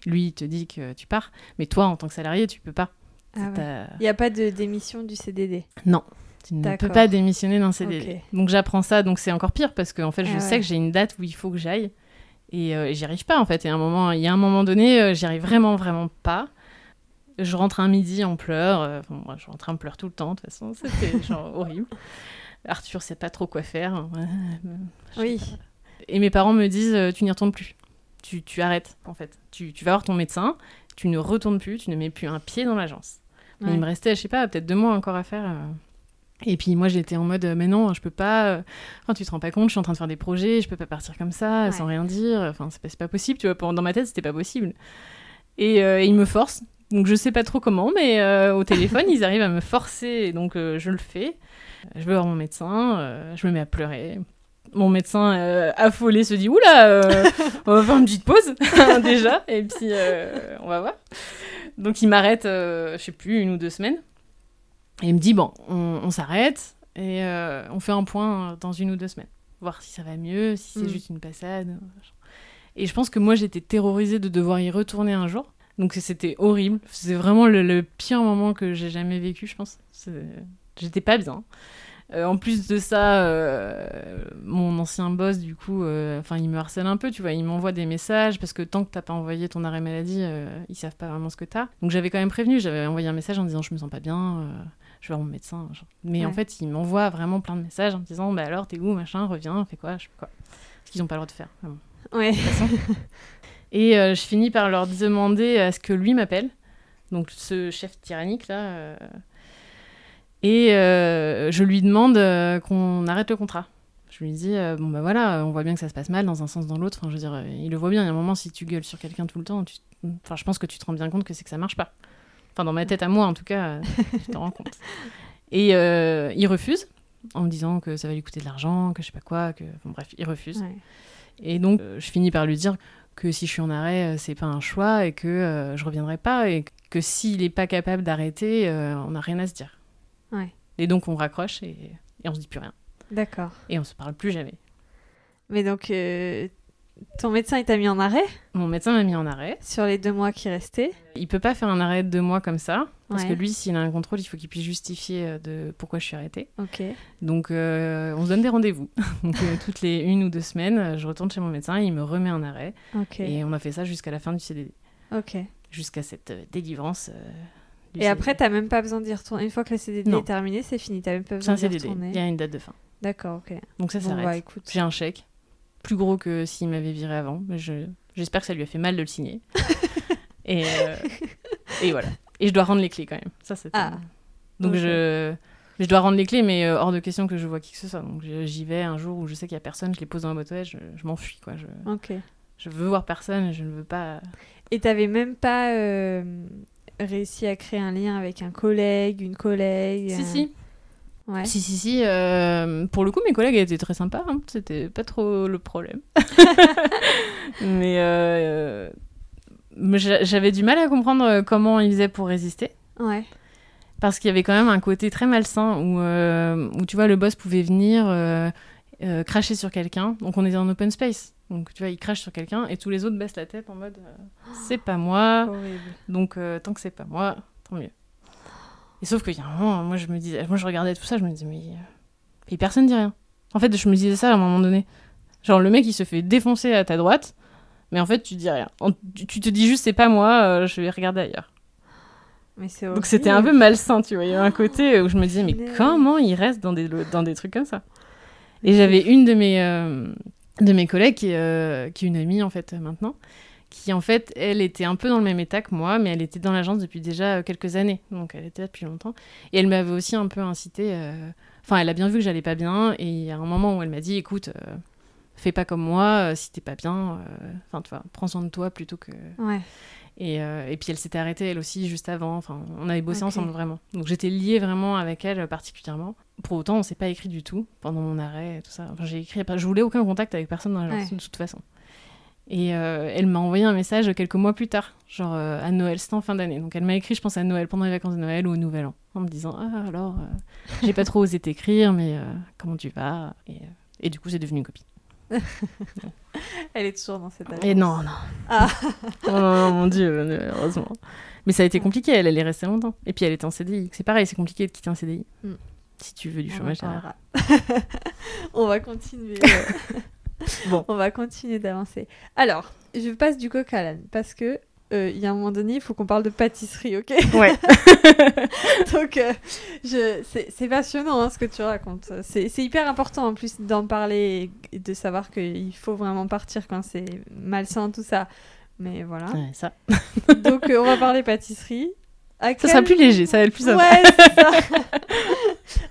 lui il te dit que tu pars. Mais toi, en tant que salarié, tu peux pas. Ah ouais. T'as- Il n'y a pas de démission du CDD. Non. Tu ne peux pas démissionner d'un CDD. Donc j'apprends ça, donc c'est encore pire parce que en fait je Ah sais ouais. que j'ai une date où il faut que j'aille et euh, j'y arrive pas en fait. Et à un moment, il y a un moment donné, euh, j'y arrive vraiment vraiment pas. Je rentre un midi en pleurs. euh, Enfin, moi, je rentre en pleurs tout le temps, de toute façon. C'était genre horrible. Arthur sait pas trop quoi faire. Euh, je sais Oui. pas. Et mes parents me disent euh, tu n'y retournes plus. Tu, tu arrêtes, en fait. Tu, tu vas voir ton médecin, tu ne retournes plus, tu ne mets plus un pied dans l'agence. Mais Ouais. Il me restait, je sais pas, peut-être deux mois encore à faire. euh. Et puis moi, j'étais en mode, mais non, je peux pas. euh, Enfin, tu te rends pas compte, je suis en train de faire des projets, je peux pas partir comme ça, Ouais. sans rien dire. Enfin, c'est pas, pas possible, tu vois. Dans ma tête, c'était pas possible. Et euh, ils me forcent. Donc je sais pas trop comment, mais euh, au téléphone, ils arrivent à me forcer. Et donc euh, je le fais. Je vais voir mon médecin, je me mets à pleurer. Mon médecin euh, affolé se dit Oula, euh, on va faire une petite pause déjà, et puis euh, on va voir. Donc il m'arrête, euh, je sais plus, une ou deux semaines. Et il me dit Bon, on, on s'arrête et euh, on fait un point dans une ou deux semaines. Voir si ça va mieux, si c'est Mm. juste une passade. Et je pense que moi j'étais terrorisée de devoir y retourner un jour. Donc c'était horrible. C'est vraiment le, le pire moment que j'ai jamais vécu, je pense. J'étais pas bien. Euh, en plus de ça, euh, mon ancien boss, du coup, euh, enfin, il me harcèle un peu, tu vois. Il m'envoie des messages parce que tant que t'as pas envoyé ton arrêt maladie, ils savent pas vraiment ce que t'as. Donc j'avais quand même prévenu, j'avais envoyé un message en disant je me sens pas bien, je vais voir mon médecin. genre. Mais en fait, il m'envoie vraiment plein de messages en me disant bah alors t'es où, machin, reviens, fais quoi, je sais pas quoi. Ce qu'ils ont pas le droit de faire. vraiment. Ouais. Et euh, je finis par leur demander à ce que lui m'appelle, donc ce chef tyrannique là. euh, et euh, je lui demande euh, qu'on arrête le contrat. Je lui dis, euh, bon bah voilà, on voit bien que ça se passe mal dans un sens dans l'autre. Enfin, je veux dire, il le voit bien. Il y a un moment, si tu gueules sur quelqu'un tout le temps, tu... enfin, je pense que tu te rends bien compte que c'est que ça marche pas. Enfin, dans ma tête à moi, en tout cas, tu t'en rends compte. Et il refuse en me disant que ça va lui coûter de l'argent, que je sais pas quoi, que bon, bref, il refuse. Ouais. Et donc, je finis par lui dire que si je suis en arrêt, c'est pas un choix et que je reviendrai pas et que s'il est pas capable d'arrêter, on n'a rien à se dire. Ouais. Et donc, on raccroche et, et on se dit plus rien. D'accord. Et on se parle plus jamais. Mais donc, euh, ton médecin, il t'a mis en arrêt? Mon médecin m'a mis en arrêt. sur les deux mois qui restaient? Il peut pas faire un arrêt de deux mois comme ça. Parce Ouais. que lui, s'il a un contrôle, il faut qu'il puisse justifier euh, de pourquoi je suis arrêtée. Ok. Donc, euh, on se donne des rendez-vous. donc, euh, toutes les une ou deux semaines, je retourne chez mon médecin, il me remet un arrêt. Ok. Et on a fait ça jusqu'à la fin du CDD. Ok. Jusqu'à cette délivrance. Et après, t'as même pas besoin d'y retourner. Une fois que le CDD Non. est terminé, c'est fini. T'as même pas besoin d'y retourner. Il y a une date de fin. D'accord, ok. Donc ça Bon, s'arrête. bah écoute. J'ai un chèque, plus gros que s'il m'avait viré avant. Mais je... j'espère que ça lui a fait mal de le signer. et, euh, et voilà. Et je dois rendre les clés quand même. Ça, c'est. Ah. Donc je... je dois rendre les clés, mais euh, hors de question que je vois qui que ce soit. Donc j'y vais un jour où je sais qu'il y a personne, je les pose dans la aux lettres, je, je m'enfuis quoi. Je... Ok. je veux voir personne, je ne veux pas. Et t'avais même pas euh, réussi à créer un lien avec un collègue, une collègue Si un- si. Ouais. Si, si, si. euh, pour le coup, mes collègues étaient très sympas. hein. C'était pas trop le problème. mais euh, j'avais du mal à comprendre euh, comment ils faisaient pour résister. Ouais. Parce qu'il y avait quand même un côté très malsain où, euh, où tu vois, le boss pouvait venir euh, cracher sur quelqu'un. Donc on était en open space. Donc tu vois, il crache sur quelqu'un et tous les autres baissent la tête en mode euh, c'est pas moi. Horrible. Donc euh, tant que c'est pas moi, tant mieux. Et sauf qu'il y a un moment, moi je me disais, moi je regardais tout ça, je me disais mais et personne dit rien. En fait, je me disais ça à un moment donné. Genre le mec il se fait défoncer à ta droite, mais en fait tu dis rien. En- tu, te dis juste c'est pas moi, je vais regarder ailleurs. Mais c'est Donc c'était un peu malsain, tu vois. Il y a un côté où je me disais mais comment il reste dans des dans des trucs comme ça? Et j'avais une de mes euh, de mes collègues qui, est, euh, qui est une amie en fait maintenant, qui en fait elle était un peu dans le même état que moi, mais elle était dans l'agence depuis déjà euh, quelques années, donc elle était là depuis longtemps. Et elle m'avait aussi un peu incité. euh, Enfin, elle a bien vu que j'allais pas bien, et il y a un moment où elle m'a dit, écoute, euh, fais pas comme moi, euh, si t'es pas bien, enfin tu vois, prends soin de toi plutôt que. Ouais. Et, et puis elle s'était arrêtée elle aussi juste avant. Enfin, on avait bossé ensemble vraiment. Donc j'étais liée vraiment avec elle particulièrement. Pour autant, on s'est pas écrit du tout pendant mon arrêt et tout ça. Enfin, j'ai écrit. Je voulais aucun contact avec personne dans l'agence Ouais. de toute façon. Et euh, elle m'a envoyé un message quelques mois plus tard, genre euh, à Noël, c'était en fin d'année. Donc elle m'a écrit, je pense, à Noël, pendant les vacances de Noël ou au Nouvel An, en me disant Ah, alors, euh, j'ai pas trop osé t'écrire, mais euh, comment tu vas? Et, et du coup, c'est devenu une copine. Elle est toujours dans cette agence. Et non, non. Ah. non, non, mon Dieu, heureusement. Mais ça a été compliqué, elle, elle est restée longtemps. Et puis elle était en CDI. C'est pareil, c'est compliqué de quitter un CDI. Mm. Si tu veux du On chômage. On va continuer. euh, Bon. On va continuer d'avancer. Alors, je passe du coq à l'âne parce que euh, il y a un moment donné, il faut qu'on parle de pâtisserie, ok? Ouais. Donc, euh, je- c'est passionnant hein, ce que tu racontes. C'est hyper important en plus d'en parler et de savoir qu'il faut vraiment partir quand c'est malsain, tout ça. Mais voilà. Ouais, ça. Donc, euh, on va parler pâtisserie. À Ça quel sera plus léger, ça va être plus sympa. Ouais, c'est ça.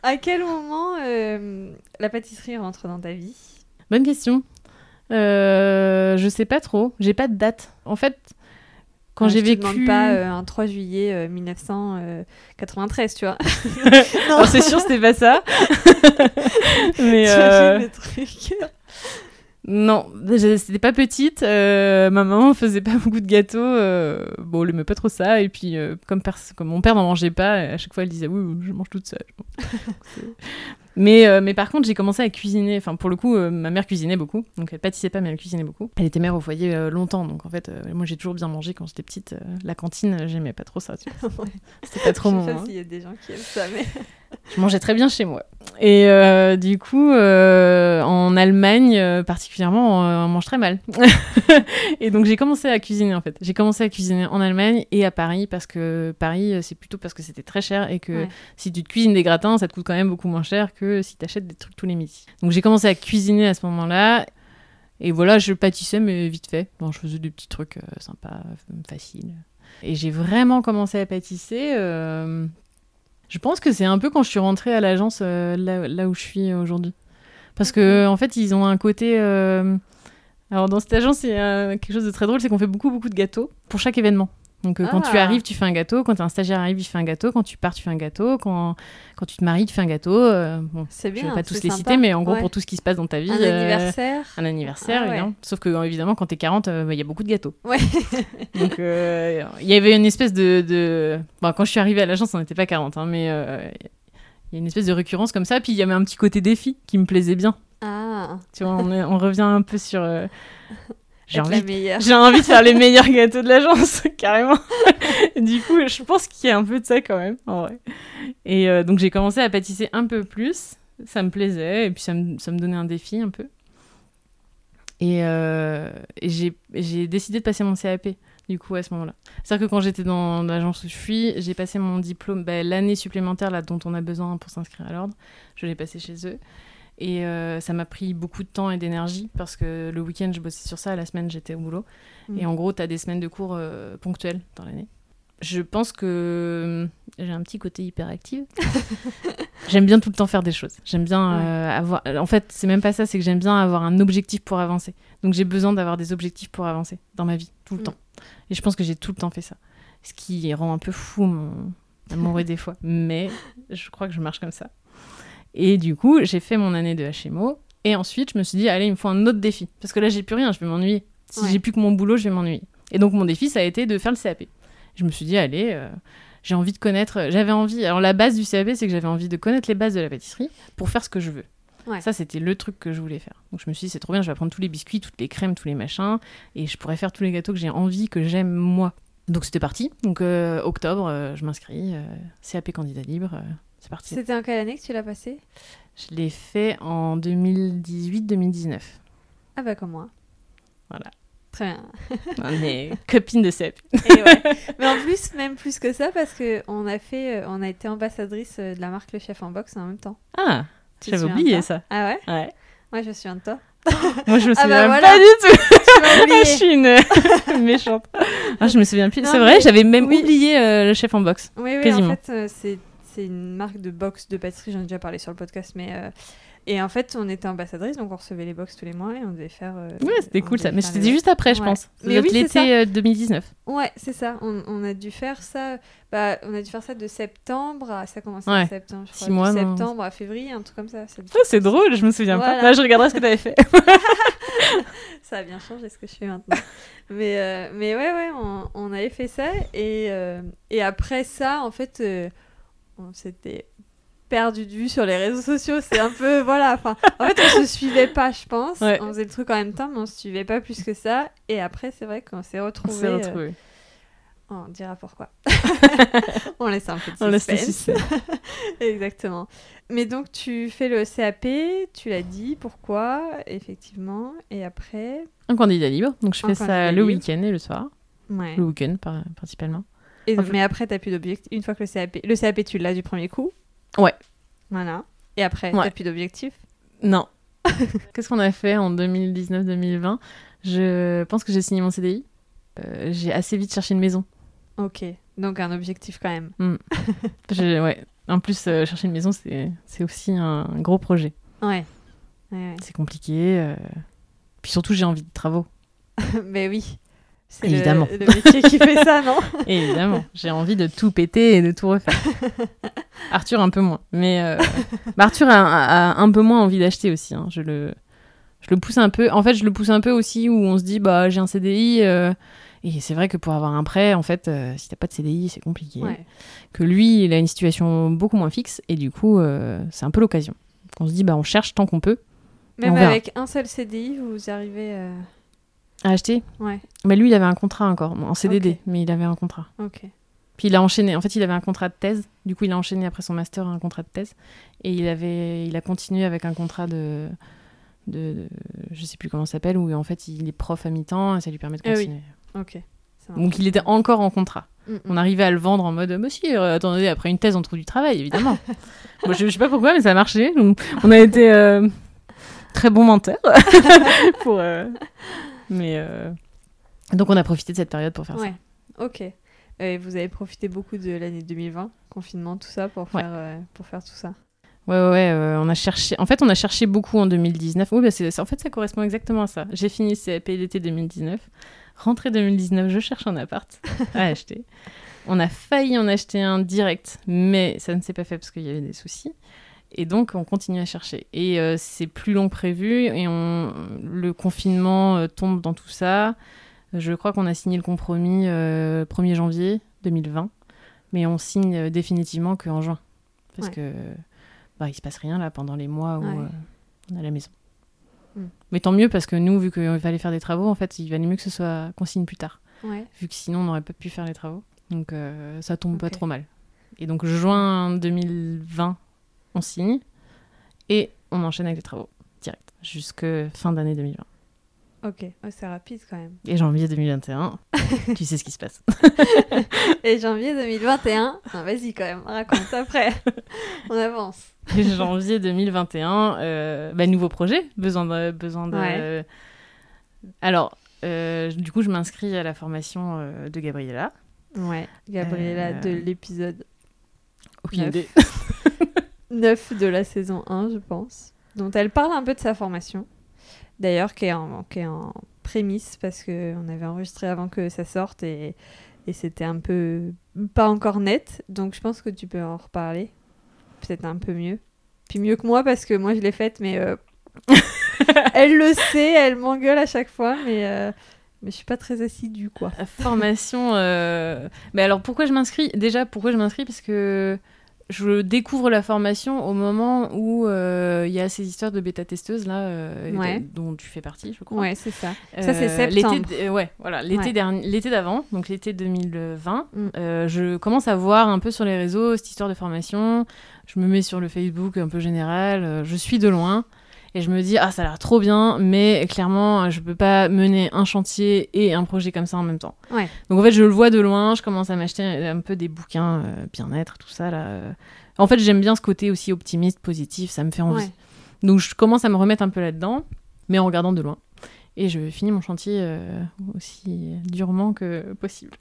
À quel moment euh, la pâtisserie rentre dans ta vie? Bonne question. Euh, je sais pas trop. J'ai pas de date. En fait, quand Ah, j'ai vécu. demande pas euh, un 3 juillet euh, 1993, tu vois. non, c'est sûr, c'était pas ça. Mais euh, le truc. Non, c'était pas petite. euh, ma maman faisait pas beaucoup de gâteaux. euh, bon, elle aimait pas trop ça. Et puis, euh, comme, comme mon père n'en mangeait pas, à chaque fois, elle disait oui, je mange toute seule. mais, euh, mais par contre, j'ai commencé à cuisiner. Enfin, pour le coup, euh, ma mère cuisinait beaucoup. Donc, elle pâtissait pas, mais elle cuisinait beaucoup. Elle était mère au foyer euh, longtemps. Donc, en fait, euh, moi, j'ai toujours bien mangé quand j'étais petite. euh, la cantine, j'aimais pas trop ça. tu vois. Ouais. C'était pas trop Je mon. sais pas hein. s'il y a des gens qui aiment ça, mais. Je mangeais très bien chez moi. Et euh, du coup, euh, en Allemagne euh, particulièrement, on, on mange très mal. et donc j'ai commencé à cuisiner en fait. J'ai commencé à cuisiner en Allemagne et à Paris parce que Paris, c'est plutôt parce que c'était très cher et que Ouais. si tu te cuisines des gratins, ça te coûte quand même beaucoup moins cher que si tu achètes des trucs tous les midis. Donc j'ai commencé à cuisiner à ce moment-là. Et voilà, je pâtissais, mais vite fait. Bon, je faisais des petits trucs euh, sympas, euh, faciles. Et j'ai vraiment commencé à pâtisser. euh, je pense que c'est un peu quand je suis rentrée à l'agence euh, là, là où je suis aujourd'hui. Parce que, en fait, ils ont un côté. Alors, dans cette agence, il y a quelque chose de très drôle c'est qu'on fait beaucoup, beaucoup de gâteaux pour chaque événement. Donc, euh, quand tu Ah. arrives, tu fais un gâteau. Quand un stagiaire arrive, il fait un gâteau. Quand tu pars, tu fais un gâteau. Quand, quand tu te maries, tu fais un gâteau. Euh, bon, C'est je bien. vais pas tous c'est les sympa. citer, mais en gros, Ouais. pour tout ce qui se passe dans ta vie. Un euh, anniversaire. un anniversaire, Ah ouais. Sauf que, évidemment, quand t'es 40, euh, bah, il y a beaucoup de gâteaux. Ouais. Donc, il y avait une espèce de. de... Bon, quand je suis arrivée à l'agence, on n'était pas 40, hein, mais il y a une espèce de récurrence comme ça. Puis il y avait un petit côté défi qui me plaisait bien. Ah, Tu vois, on, est- on revient un peu sur. J'ai envie, j'ai de faire les meilleurs gâteaux de l'agence, carrément. du coup, je pense qu'il y a un peu de ça quand même, en vrai. Et euh, donc, j'ai commencé à pâtisser un peu plus. Ça me plaisait, et puis ça me, ça me donnait un défi un peu. Et, euh, et j'ai j'ai décidé de passer mon CAP, du coup, à ce moment-là. C'est-à-dire que quand j'étais dans l'agence où je suis, j'ai passé mon diplôme, bah, l'année supplémentaire là, dont on a besoin pour s'inscrire à l'ordre. Je l'ai passé chez eux. Et euh, ça m'a pris beaucoup de temps et d'énergie parce que le week-end, je bossais sur ça, la semaine, j'étais au boulot. Mm. Et en gros, tu as des semaines de cours euh, ponctuelles dans l'année. Je pense que j'ai un petit côté hyperactif. j'aime bien tout le temps faire des choses. J'aime bien Ouais. euh, avoir. En fait, c'est même pas ça, c'est que j'aime bien avoir un objectif pour avancer. Donc j'ai besoin d'avoir des objectifs pour avancer dans ma vie, tout le Mm. temps. Et je pense que j'ai tout le temps fait ça. Ce qui rend un peu fou mon amoureux des fois. Mais je crois que je marche comme ça. Et du coup, j'ai fait mon année de HMO. Et ensuite, je me suis dit, allez, il me faut un autre défi. Parce que là, j'ai plus rien, je vais m'ennuyer. Si Ouais. j'ai plus que mon boulot, je vais m'ennuyer. Et donc, mon défi, ça a été de faire le CAP. Je me suis dit, allez, euh, j'ai envie de connaître. J'avais envie. Alors, la base du CAP, c'est que j'avais envie de connaître les bases de la pâtisserie pour faire ce que je veux. Ouais. Ça, c'était le truc que je voulais faire. Donc, je me suis dit, c'est trop bien, je vais apprendre tous les biscuits, toutes les crèmes, tous les machins. Et je pourrais faire tous les gâteaux que j'ai envie, que j'aime moi. Donc, c'était parti. Donc, euh, octobre, euh, je m'inscris. CAP candidat libre. C'est parti. C'était en quelle année que tu l'as passé? Je l'ai fait en 2018-2019. Ah bah comme moi. Voilà. Très bien. On est copines de ouais. Mais en plus, même plus que ça, parce que on a fait, euh, on a été ambassadrice euh, de la marque Le Chef en box en même temps. Ah, j'avais oublié ça. Ah ouais? Ouais. Moi, je me souviens de toi. Moi, je me Ah souviens bah même voilà. pas du tout. Ah, je suis une méchante. Ah, je me souviens plus. C'est vrai, mais- j'avais même oui. oublié euh, le chef en box. Oui, oui, Quasiment. en fait, c'est c'est une marque de box de pâtisserie, j'en ai déjà parlé sur le podcast, mais... euh, Et en fait, on était ambassadrice, donc on recevait les box tous les mois et on devait faire... euh, Ouais, c'était cool ça. Mais c'était les- juste après, je Ouais. pense. Ça Mais oui, l'été euh, 2019. Ouais, c'est ça. On, on a dû faire ça... Bah, on a dû faire ça de septembre à... Ça Ouais. en septembre, je crois. Six mois, de non. septembre à février, un truc comme ça. C'est drôle, je me souviens pas. Là, je regarderai ce que t'avais fait. ça a bien changé ce que je fais maintenant. mais, euh, mais ouais, ouais, on, on avait fait ça. Et, euh, et après ça, en fait, euh, on s'était perdu de vue sur les réseaux sociaux. C'est un peu, voilà. Enfin, en fait, on se suivait pas, je pense. Ouais. On faisait le truc en même temps, mais on se suivait pas plus que ça. Et après, c'est vrai qu'on s'est On retrouvés. s'est euh, retrouvés. on dira pourquoi. on laisse un peu de On laisse le suspense. suspense. Exactement. Mais donc, tu fais le CAP, tu l'as dit, pourquoi, effectivement. Et après, Un candidat libre. Donc, je fais ça le week-end et le soir. Ouais. le week-end par- principalement. Et, Mais après, t'as plus d'objectif. Une fois que le CAP, le CAP, tu l'as du premier coup. Ouais. Voilà. Et après, Ouais. t'as plus d'objectif. Non. Qu'est-ce qu'on a fait en 2019-2020 Je pense que j'ai signé mon CDI. Euh, j'ai assez vite cherché une maison. Ok. Donc un objectif quand même. J'ai- ouais. En plus, euh, chercher une maison, c'est c'est aussi un gros projet. Ouais. Ouais, ouais. C'est compliqué. euh. Puis surtout, j'ai envie de travaux. mais oui. C'est Évidemment. Le, métier qui fait ça, non Évidemment, j'ai envie de tout péter et de tout refaire. Arthur un peu moins, mais euh, bah, Arthur a, a- a un peu moins envie d'acheter aussi. hein. Je le, je le pousse un peu. En fait, je le pousse un peu aussi où on se dit bah j'ai un CDI euh, et c'est vrai que pour avoir un prêt, en fait, euh, si t'as pas de CDI, c'est compliqué. Ouais. Que lui, il a une situation beaucoup moins fixe et du coup, euh, c'est un peu l'occasion. On se dit bah on cherche tant qu'on peut Même avec un seul CDI, vous arrivez. euh, à acheter. Ouais. Mais lui, il avait un contrat encore en CDD, mais il avait un contrat. Ok. Puis il a enchaîné. En fait, il avait un contrat de thèse. Du coup, il a enchaîné après son master un contrat de thèse. Et il avait, il a continué avec un contrat de, de, de- je sais plus comment ça s'appelle, où en fait il est prof à mi-temps et ça lui permet de oui. continuer. Ok. Donc il était encore en contrat. Mm, mm. On arrivait à le vendre en mode, monsieur, euh, attendez, après une thèse, on trouve du travail, évidemment. Moi, je, je sais pas pourquoi, mais ça a marché. Donc, on a été euh, très bons menteurs. pour, euh, Mais euh, donc on a profité de cette période pour faire Ouais. Ok. Et vous avez profité beaucoup de l'année 2020, confinement, tout ça, pour Ouais. faire, euh, pour faire tout ça. ça. Ouais, ouais, ouais, euh, on a cherché. En fait, on a cherché beaucoup en 2019. Oui, bah, c'est- en fait, ça correspond exactement à ça. J'ai fini CAP l'été 2019. Rentrée 2019, je cherche un appart à acheter. On a failli en acheter un direct, mais ça ne s'est pas fait parce qu'il y avait des soucis. Et donc, on continue à chercher. Et euh, c'est plus long que prévu. Et on... le confinement euh, tombe dans tout ça. Je crois qu'on a signé le compromis euh, 1er janvier 2020. Mais on signe euh, définitivement qu'en juin. Parce Ouais. que bah, il se passe rien là pendant les mois où Ouais. on est à la maison. Mm. Mais tant mieux parce que nous, vu qu'il fallait faire des travaux, en fait, il valait mieux que ce soit qu'on signe plus tard. Ouais. Vu que sinon, on n'aurait pas pu faire les travaux. Donc, ça tombe pas trop mal. Et donc, juin 2020, on signe et on enchaîne avec les travaux direct jusque fin d'année 2020. Ok. Oh, c'est rapide quand même. Et janvier 2021, tu sais ce qui se passe. Et janvier 2021. Ah, Vas-y quand même, raconte après. On avance. Et janvier 2021, euh, bah, nouveau projet, besoin de... Besoin de... Ouais. Alors, euh, du coup, je m'inscris à la formation euh, de Gabriella. Ouais. Gabriella Euh, de l'épisode Aucune idée. 9 de la saison 1, je pense. Dont elle parle un peu de sa formation. D'ailleurs, qui est en, qui est en prémisse parce qu'on avait enregistré avant que ça sorte et, et c'était un peu pas encore net. Donc je pense que tu peux en reparler. Peut-être un peu mieux. Puis mieux que moi parce que moi je l'ai faite, mais euh, elle le sait, elle m'engueule à chaque fois, mais, euh, mais je suis pas très assidue quoi. La formation. euh, Mais alors, pourquoi je m'inscris? Déjà, pourquoi je m'inscris? Parce que je découvre la formation au moment où euh, il y a ces histoires de bêta-testeuses là, euh, Ouais. dont tu fais partie, je crois. Ouais, c'est ça. Ça, c'est Euh, septembre. L'été, ouais, voilà, l'été Ouais. dernier, l'été d'avant, donc l'été 2020, Mm. je commence à voir un peu sur les réseaux cette histoire de formation. Je me mets sur le Facebook un peu général, je suis de loin et je me dis ah ça a l'air trop bien, mais clairement je peux pas mener un chantier et un projet comme ça en même temps. Ouais. Donc en fait je le vois de loin, je commence à m'acheter un peu des bouquins euh, bien-être, tout ça là. euh. En fait j'aime bien ce côté aussi optimiste, positif, ça me fait envie. Ouais. Donc je commence à me remettre un peu là-dedans, mais en regardant de loin. Et je finis mon chantier euh, aussi durement que possible.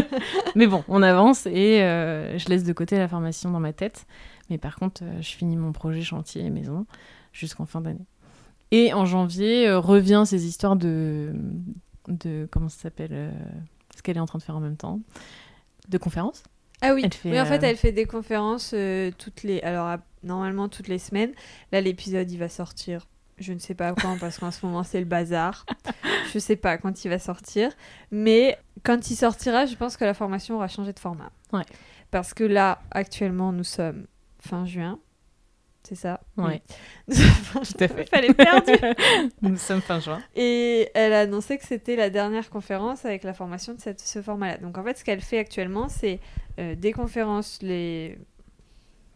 mais bon, on avance et euh, je laisse de côté la formation dans ma tête. Mais par contre, euh, je finis mon projet chantier maison jusqu'en fin d'année. Et en janvier, euh, revient ces histoires de... de comment ça s'appelle euh, Ce qu'elle est en train de faire en même temps. De conférences. Ah oui, fait, oui en fait, euh, elle fait des conférences euh, toutes les. Alors, normalement, toutes les semaines. Là, l'épisode, il va sortir. Je ne sais pas quand, parce qu'en ce moment, c'est le bazar. Je sais pas quand il va sortir. Mais quand il sortira, je pense que la formation aura changé de format. Ouais. Parce que là, actuellement, nous sommes fin juin. C'est ça Ouais. Oui. Tout à fait. Fallait perdu. Nous sommes fin juin. Et elle a annoncé que c'était la dernière conférence avec la formation de cette- ce format-là. Donc en fait, ce qu'elle fait actuellement, c'est euh, des conférences les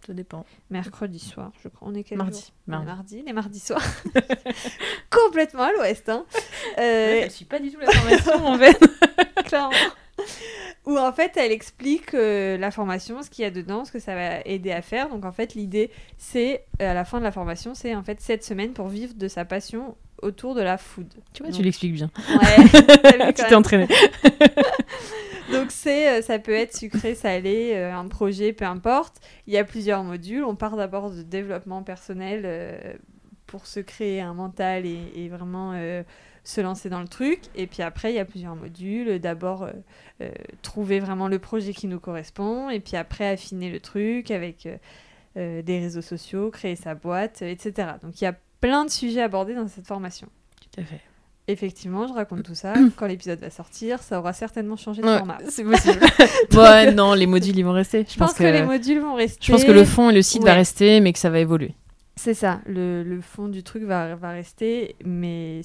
Ça dépend. Mercredi soir, je crois. On est quel Mardi. jour Mardi. mardi, les mardis soirs. Complètement à l'ouest, hein. Euh, Je suis pas du tout la formation en fait. clairement. Où en fait, elle explique euh, la formation, ce qu'il y a dedans, ce que ça va aider à faire. Donc en fait, l'idée, c'est, euh, à la fin de la formation, c'est en fait cette semaine pour vivre de sa passion autour de la food. Tu vois, Donc- tu l'expliques bien. Ouais, tu t'es entraîné. Donc c'est, euh, ça peut être sucré, salé, un projet, peu importe. Il y a plusieurs modules. On part d'abord de développement personnel euh, pour se créer un mental et, et vraiment se lancer dans le truc. Et puis après, il y a plusieurs modules. D'abord, euh, euh, trouver vraiment le projet qui nous correspond. Et puis après, affiner le truc avec euh, des réseaux sociaux, créer sa boîte, etc. Donc il y a plein de sujets abordés dans cette formation. Tout à fait. Effectivement, je raconte tout ça. Quand l'épisode va sortir, ça aura certainement changé de Ouais, format. c'est possible. ouais, non, les modules ils vont rester. Je pense que, les modules vont rester. Je pense que le fond et le site va Ouais. rester, mais que ça va évoluer. C'est ça, le, le fond du truc va, va rester, mais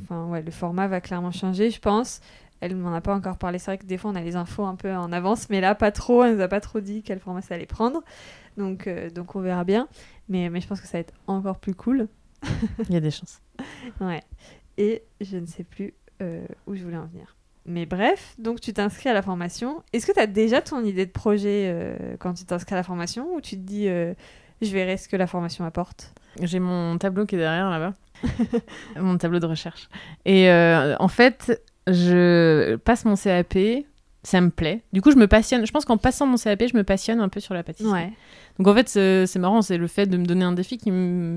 enfin, ouais, le format va clairement changer, je pense. Elle m'en a pas encore parlé. C'est vrai que des fois, on a les infos un peu en avance, mais là, pas trop. Elle nous a pas trop dit quel format ça allait prendre. Donc, euh, donc on verra bien. Mais, mais je pense que ça va être encore plus cool. Il y a des chances. Ouais. Et je ne sais plus euh, où je voulais en venir. Mais bref, donc tu t'inscris à la formation. Est-ce que tu as déjà ton idée de projet euh, quand tu t'inscris à la formation ou tu te dis je verrai ce que la formation apporte J'ai mon tableau qui est derrière là-bas. mon tableau de recherche. Et euh, en fait, je passe mon CAP, ça me plaît. Du coup, je me passionne. Je pense qu'en passant mon CAP, je me passionne un peu sur la pâtisserie. Ouais. Donc en fait, c'est marrant, c'est le fait de me donner un défi qui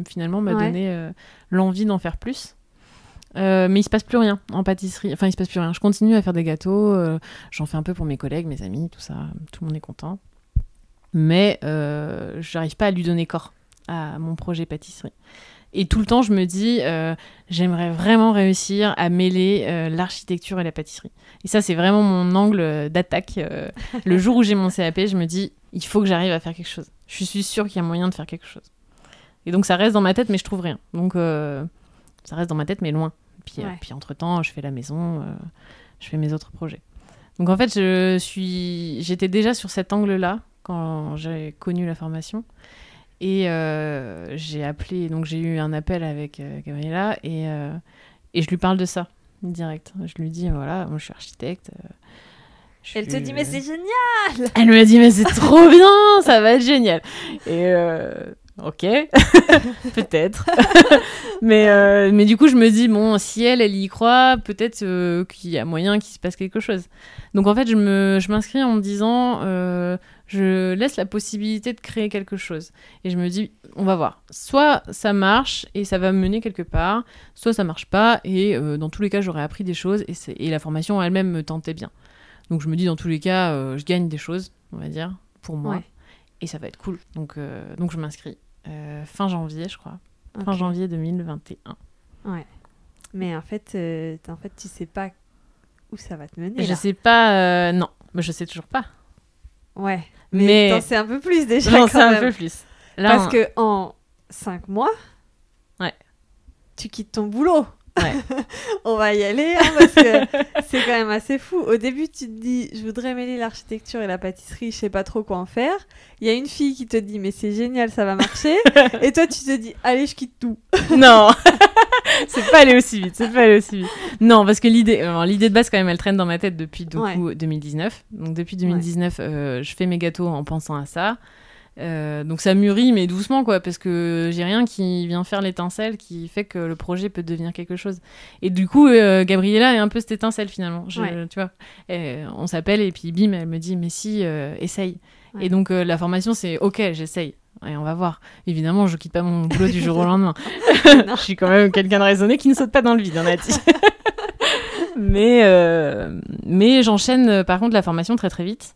finalement m'a Ouais. donné euh, l'envie d'en faire plus. Euh, mais il se passe plus rien en pâtisserie. Enfin, il se passe plus rien. Je continue à faire des gâteaux. euh, J'en fais un peu pour mes collègues, mes amis, tout ça. Tout le monde est content. Mais euh, j'arrive pas à lui donner corps à mon projet pâtisserie. Et tout le temps, je me dis, euh, j'aimerais vraiment réussir à mêler euh, l'architecture et la pâtisserie. Et ça, c'est vraiment mon angle d'attaque. euh, le jour où j'ai mon CAP, je me dis, il faut que j'arrive à faire quelque chose. Je suis sûre qu'il y a moyen de faire quelque chose. Et donc, ça reste dans ma tête, mais je trouve rien. Donc, ça reste dans ma tête, mais loin. Puis, Ouais. puis entre-temps, je fais la maison, je fais mes autres projets. Donc, en fait, je suis... j'étais déjà sur cet angle-là quand j'ai connu la formation. Et euh, j'ai appelé, donc j'ai eu un appel avec euh, Gabriella et, euh, et je lui parle de ça direct. Je lui dis voilà, moi je suis architecte. euh, je Elle te dit mais c'est génial Elle me dit mais c'est trop bien, ça va être génial. Et ok, peut-être. mais euh, mais du coup je me dis bon si elle elle y croit, peut-être euh, qu'il y a moyen qu'il se passe quelque chose. Donc en fait je me je m'inscris en me disant euh, je laisse la possibilité de créer quelque chose. Et je me dis, on va voir. Soit ça marche et ça va me mener quelque part, soit ça marche pas et dans tous les cas, j'aurais appris des choses et, c'est- et la formation elle-même me tentait bien. Donc je me dis, dans tous les cas, je gagne des choses, on va dire, pour moi. Ouais. Et ça va être cool. Donc, donc je m'inscris. Euh, fin janvier, je crois. Fin janvier 2021. Mais en fait, euh, en fait, tu sais pas où ça va te mener. je là. sais pas, euh, non, mais je sais toujours pas. Ouais. Mais, Mais t'en sais un peu plus déjà. j'en sais un peu plus. Là, Parce on- que en 5 mois, Ouais. tu quittes ton boulot. Ouais. On va y aller hein, parce que c'est quand même assez fou. Au début, tu te dis, je voudrais mêler l'architecture et la pâtisserie, je sais pas trop quoi en faire. Il y a une fille qui te dit, mais c'est génial, ça va marcher. et toi, tu te dis, allez, je quitte tout. Non, c'est pas allé aussi vite, c'est pas allé aussi vite. Non, parce que l'idée, alors, l'idée de base quand même, elle traîne dans ma tête depuis du Ouais. coup 2019. Donc depuis 2019, euh, je fais mes gâteaux en pensant à ça. Euh, donc ça mûrit, mais doucement quoi, parce que j'ai rien qui vient faire l'étincelle qui fait que le projet peut devenir quelque chose. Et du coup, euh, Gabriella est un peu cette étincelle finalement. Je- Ouais. Tu vois, Et on s'appelle et puis bim, elle me dit mais si, euh, essaye. Ouais. Et donc la formation c'est ok, j'essaye. Et on va voir. Évidemment, je quitte pas mon boulot du jour au lendemain. Je suis quand même quelqu'un de raisonné qui ne saute pas dans le vide, on a dit. mais mais j'enchaîne par contre la formation très très vite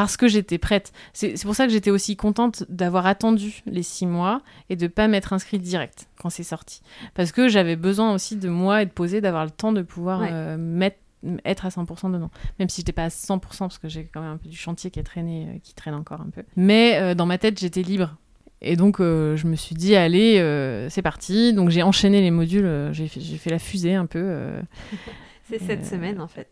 parce que j'étais prête. C'est pour ça que j'étais aussi contente d'avoir attendu les six mois et de pas m'être inscrite direct quand c'est sorti. Parce que j'avais besoin aussi de moi et de poser, d'avoir le temps de pouvoir Ouais. euh, mettre être à 100% dedans. Même si j'étais pas à 100% parce que j'ai quand même un peu du chantier qui, a traîné, euh, qui traîne encore un peu. Mais euh, dans ma tête, j'étais libre. Et donc, euh, je me suis dit, allez, euh, c'est parti. Donc, j'ai enchaîné les modules. euh, j'ai fait, la fusée un peu. C'est cette semaine, en fait.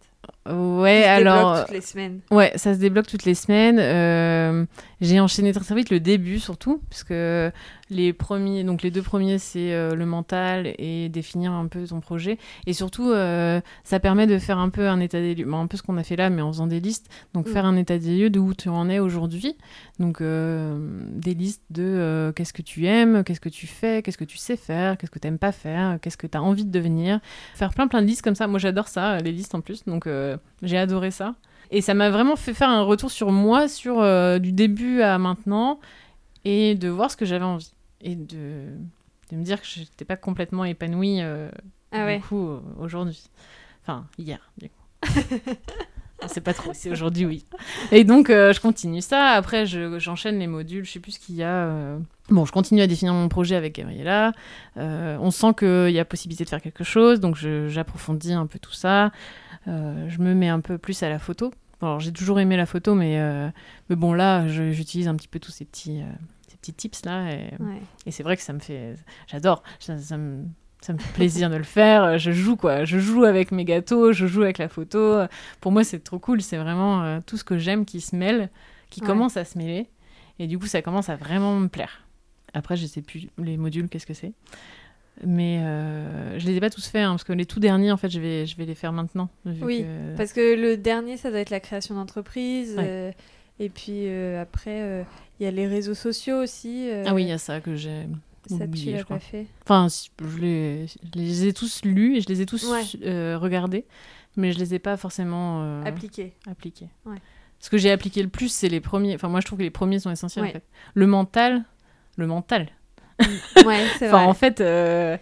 Ouais, Ça se débloque toutes les semaines. Ouais, ça se débloque toutes les semaines. Euh, j'ai enchaîné très très vite le début surtout, parce que les premiers, donc les deux premiers, c'est euh, le mental et définir un peu ton projet. Et surtout, euh, ça permet de faire un peu un état des lieux, Bon, un peu ce qu'on a fait là, mais en faisant des listes. Donc Mm. faire un état des lieux de où tu en es aujourd'hui. Donc des listes de qu'est-ce que tu aimes, qu'est-ce que tu fais, qu'est-ce que tu sais faire, qu'est-ce que tu n'aimes pas faire, qu'est-ce que tu as envie de devenir. Faire plein plein de listes comme ça. Moi j'adore ça, les listes en plus. Donc j'ai adoré ça. Et ça m'a vraiment fait faire un retour sur moi, sur euh, du début à maintenant, et de voir ce que j'avais envie. Et de, de me dire que je n'étais pas complètement épanouie euh, Ah ouais. du coup euh, aujourd'hui. Enfin, hier, du coup. On sait pas trop, c'est aujourd'hui, oui. Et donc, euh, je continue ça. Après, je- j'enchaîne les modules, je sais plus ce qu'il y a. euh. Bon, je continue à définir mon projet avec Gabriella. Euh, on sent qu'il y a possibilité de faire quelque chose, donc j'approfondis un peu tout ça. Euh, je me mets un peu plus à la photo. Alors, j'ai toujours aimé la photo, mais, euh, mais bon, là, j'utilise un petit peu tous ces petits, euh, ces petits tips là. Et, Ouais. et c'est vrai que ça me fait. J'adore. Ça, ça me, ça me fait plaisir de le faire. Je joue, quoi. Je joue avec mes gâteaux, je joue avec la photo. Pour moi, c'est trop cool. C'est vraiment euh, tout ce que j'aime qui se mêle, qui Ouais. commence à se mêler. Et du coup, ça commence à vraiment me plaire. Après, je sais plus les modules, qu'est-ce que c'est. Mais euh, je les ai pas tous faits, hein, parce que les tout derniers, en fait, je vais, je vais les faire maintenant. Oui, que- Parce que le dernier, ça doit être la création d'entreprise. Ouais. euh, et puis euh, après, euh, il y a les réseaux sociaux aussi. Ah oui, il y a ça que j'ai ça, tu oublié, l'as je crois. pas fait. Enfin, je les, je les ai tous lus et je les ai tous Ouais. regardés, mais je les ai pas forcément euh, Appliqué. appliqués. Ouais. Ce que j'ai appliqué le plus, c'est les premiers. Enfin, moi, je trouve que les premiers sont essentiels. Ouais. En fait. Le mental, le mental. Ouais, c'est Enfin, vrai. en fait. euh,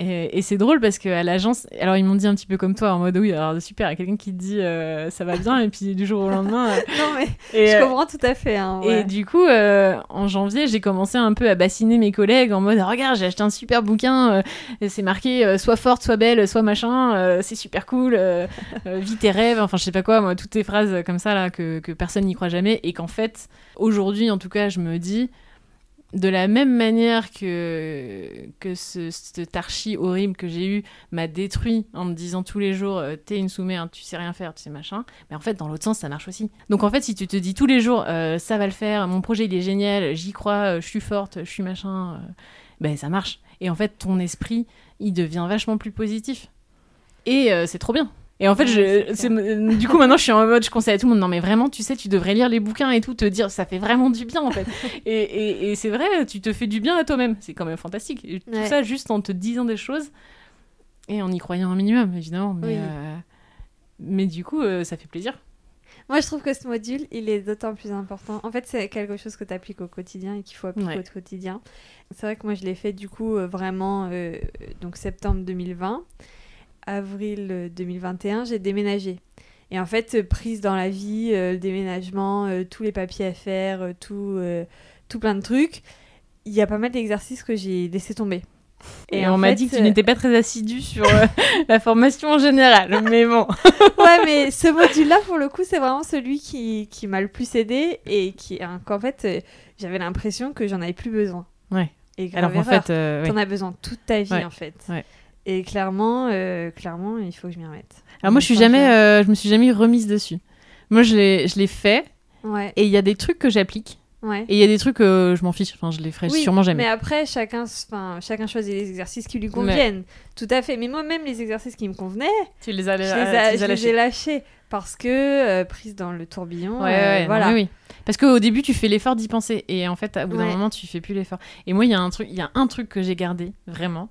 Et, et c'est drôle parce qu'à l'agence, alors ils m'ont dit un petit peu comme toi, en mode oui, alors super, il y a quelqu'un qui te dit euh, ça va bien, et puis du jour au lendemain. euh, Non, mais et, je euh, comprends tout à fait. hein, et du coup, euh, en janvier, j'ai commencé un peu à bassiner mes collègues en mode Regarde, j'ai acheté un super bouquin, euh, c'est marqué euh, Sois forte, sois belle, sois machin, euh, c'est super cool, euh, euh, vis tes rêves, enfin je sais pas quoi, moi, toutes ces phrases comme ça là que, que personne n'y croit jamais, et qu'en fait, aujourd'hui en tout cas, je me dis de la même manière que, que ce, cet archi horrible que j'ai eu m'a détruit en me disant tous les jours euh, t'es une sous-merde, tu sais rien faire, tu sais machin, mais en fait dans l'autre sens ça marche aussi. Donc en fait si tu te dis tous les jours euh, ça va le faire, mon projet il est génial, j'y crois, euh, je suis forte, je suis machin, ben ça marche. Et en fait ton esprit il devient vachement plus positif. Et c'est trop bien. Et en fait, je, du coup, maintenant, je suis en mode, je conseille à tout le monde, non, mais vraiment, tu sais, tu devrais lire les bouquins et tout, te dire, ça fait vraiment du bien, en fait. et et, et c'est vrai, tu te fais du bien à toi-même. C'est quand même fantastique. Et tout Ouais. ça juste en te disant des choses et en y croyant un minimum, évidemment. Mais, Oui. euh, mais du coup, euh, ça fait plaisir. Moi, je trouve que ce module, il est d'autant plus important. En fait, c'est quelque chose que tu appliques au quotidien et qu'il faut appliquer Ouais. au quotidien. C'est vrai que moi, je l'ai fait du coup euh, vraiment donc septembre 2020, avril euh, 2021, j'ai déménagé. Et en fait, euh, prise dans la vie, euh, le déménagement, euh, tous les papiers à faire, euh, tout, euh, tout plein de trucs, il y a pas mal d'exercices que j'ai laissé tomber. Et, en on m'a dit que tu euh, n'étais pas très assidu sur euh, la formation en général. Mais bon. ouais, mais ce module-là, pour le coup, c'est vraiment celui qui, qui m'a le plus aidé et qui, hein, qu'en fait, euh, j'avais l'impression que j'en avais plus besoin. Ouais. Et grave Alors qu'en erreur. fait, euh, oui. t'en as besoin toute ta vie, Ouais, en fait. ouais. Et clairement, euh, clairement, il faut que je m'y remette. Alors moi, je suis jamais, euh, je me suis jamais remise dessus. Moi, je l'ai, je l'ai fait Ouais, et il y a des trucs que j'applique ouais. et il y a des trucs que je m'en fiche. Enfin, je les ferai Oui, sûrement jamais. Mais après, chacun, enfin, chacun choisit les exercices qui lui conviennent. Tout à fait. Mais moi-même, les exercices qui me convenaient, Tu les as, je les, tu a- les as lâchés. ai lâchés. Parce que, euh, prise dans le tourbillon, Ouais, euh, non, voilà. oui. Parce qu'au début, tu fais l'effort d'y penser. Et en fait, au bout d'un moment, tu fais plus l'effort. Et moi, il y a un truc, il y a un truc que j'ai gardé, vraiment.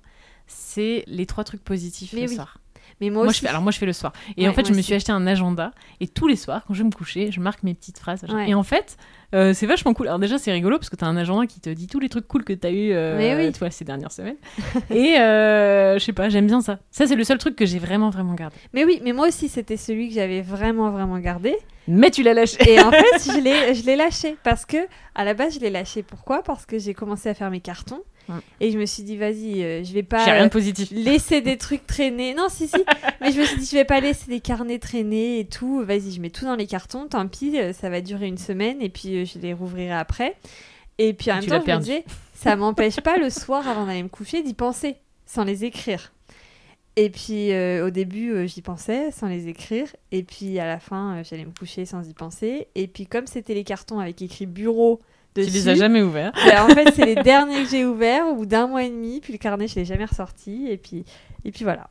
C'est les trois trucs positifs Mais le oui. soir. Mais moi, Moi, aussi. je fais, alors moi, je fais le soir. Et Ouais, en fait, je me aussi. suis acheté un agenda. Et tous les soirs, quand je vais me coucher, je marque mes petites phrases. Ouais. Et en fait, euh, c'est vachement cool. Alors déjà, c'est rigolo parce que tu as un agenda qui te dit tous les trucs cool que tu as eu euh, oui. tu vois, ces dernières semaines. et euh, je sais pas, j'aime bien ça. Ça, c'est le seul truc que j'ai vraiment, vraiment gardé. Mais oui, mais moi aussi, c'était celui que j'avais vraiment, vraiment gardé. Mais tu l'as lâché. Et en fait, je l'ai, je l'ai lâché parce que, à la base, je l'ai lâché. Pourquoi? Parce que j'ai commencé à faire mes cartons Et je me suis dit, vas-y, euh, je vais pas J'ai rien de positif. laisser des trucs traîner. Non, si, si. mais je me suis dit, je vais pas laisser des carnets traîner et tout. Vas-y, je mets tout dans les cartons. Tant pis, euh, ça va durer une semaine et puis euh, je les rouvrirai après. Et puis en Et même temps, je me disais, ça m'empêche pas le soir avant d'aller me coucher d'y penser sans les écrire. Et puis euh, au début, euh, j'y pensais sans les écrire. Et puis à la fin, euh, j'allais me coucher sans y penser. Et puis comme c'était les cartons avec écrit bureau Tu dessus, les as jamais ouverts. bah, en fait c'est les derniers que j'ai ouverts au bout d'un mois et demi. Puis le carnet, je l'ai jamais ressorti. Et puis, et puis voilà.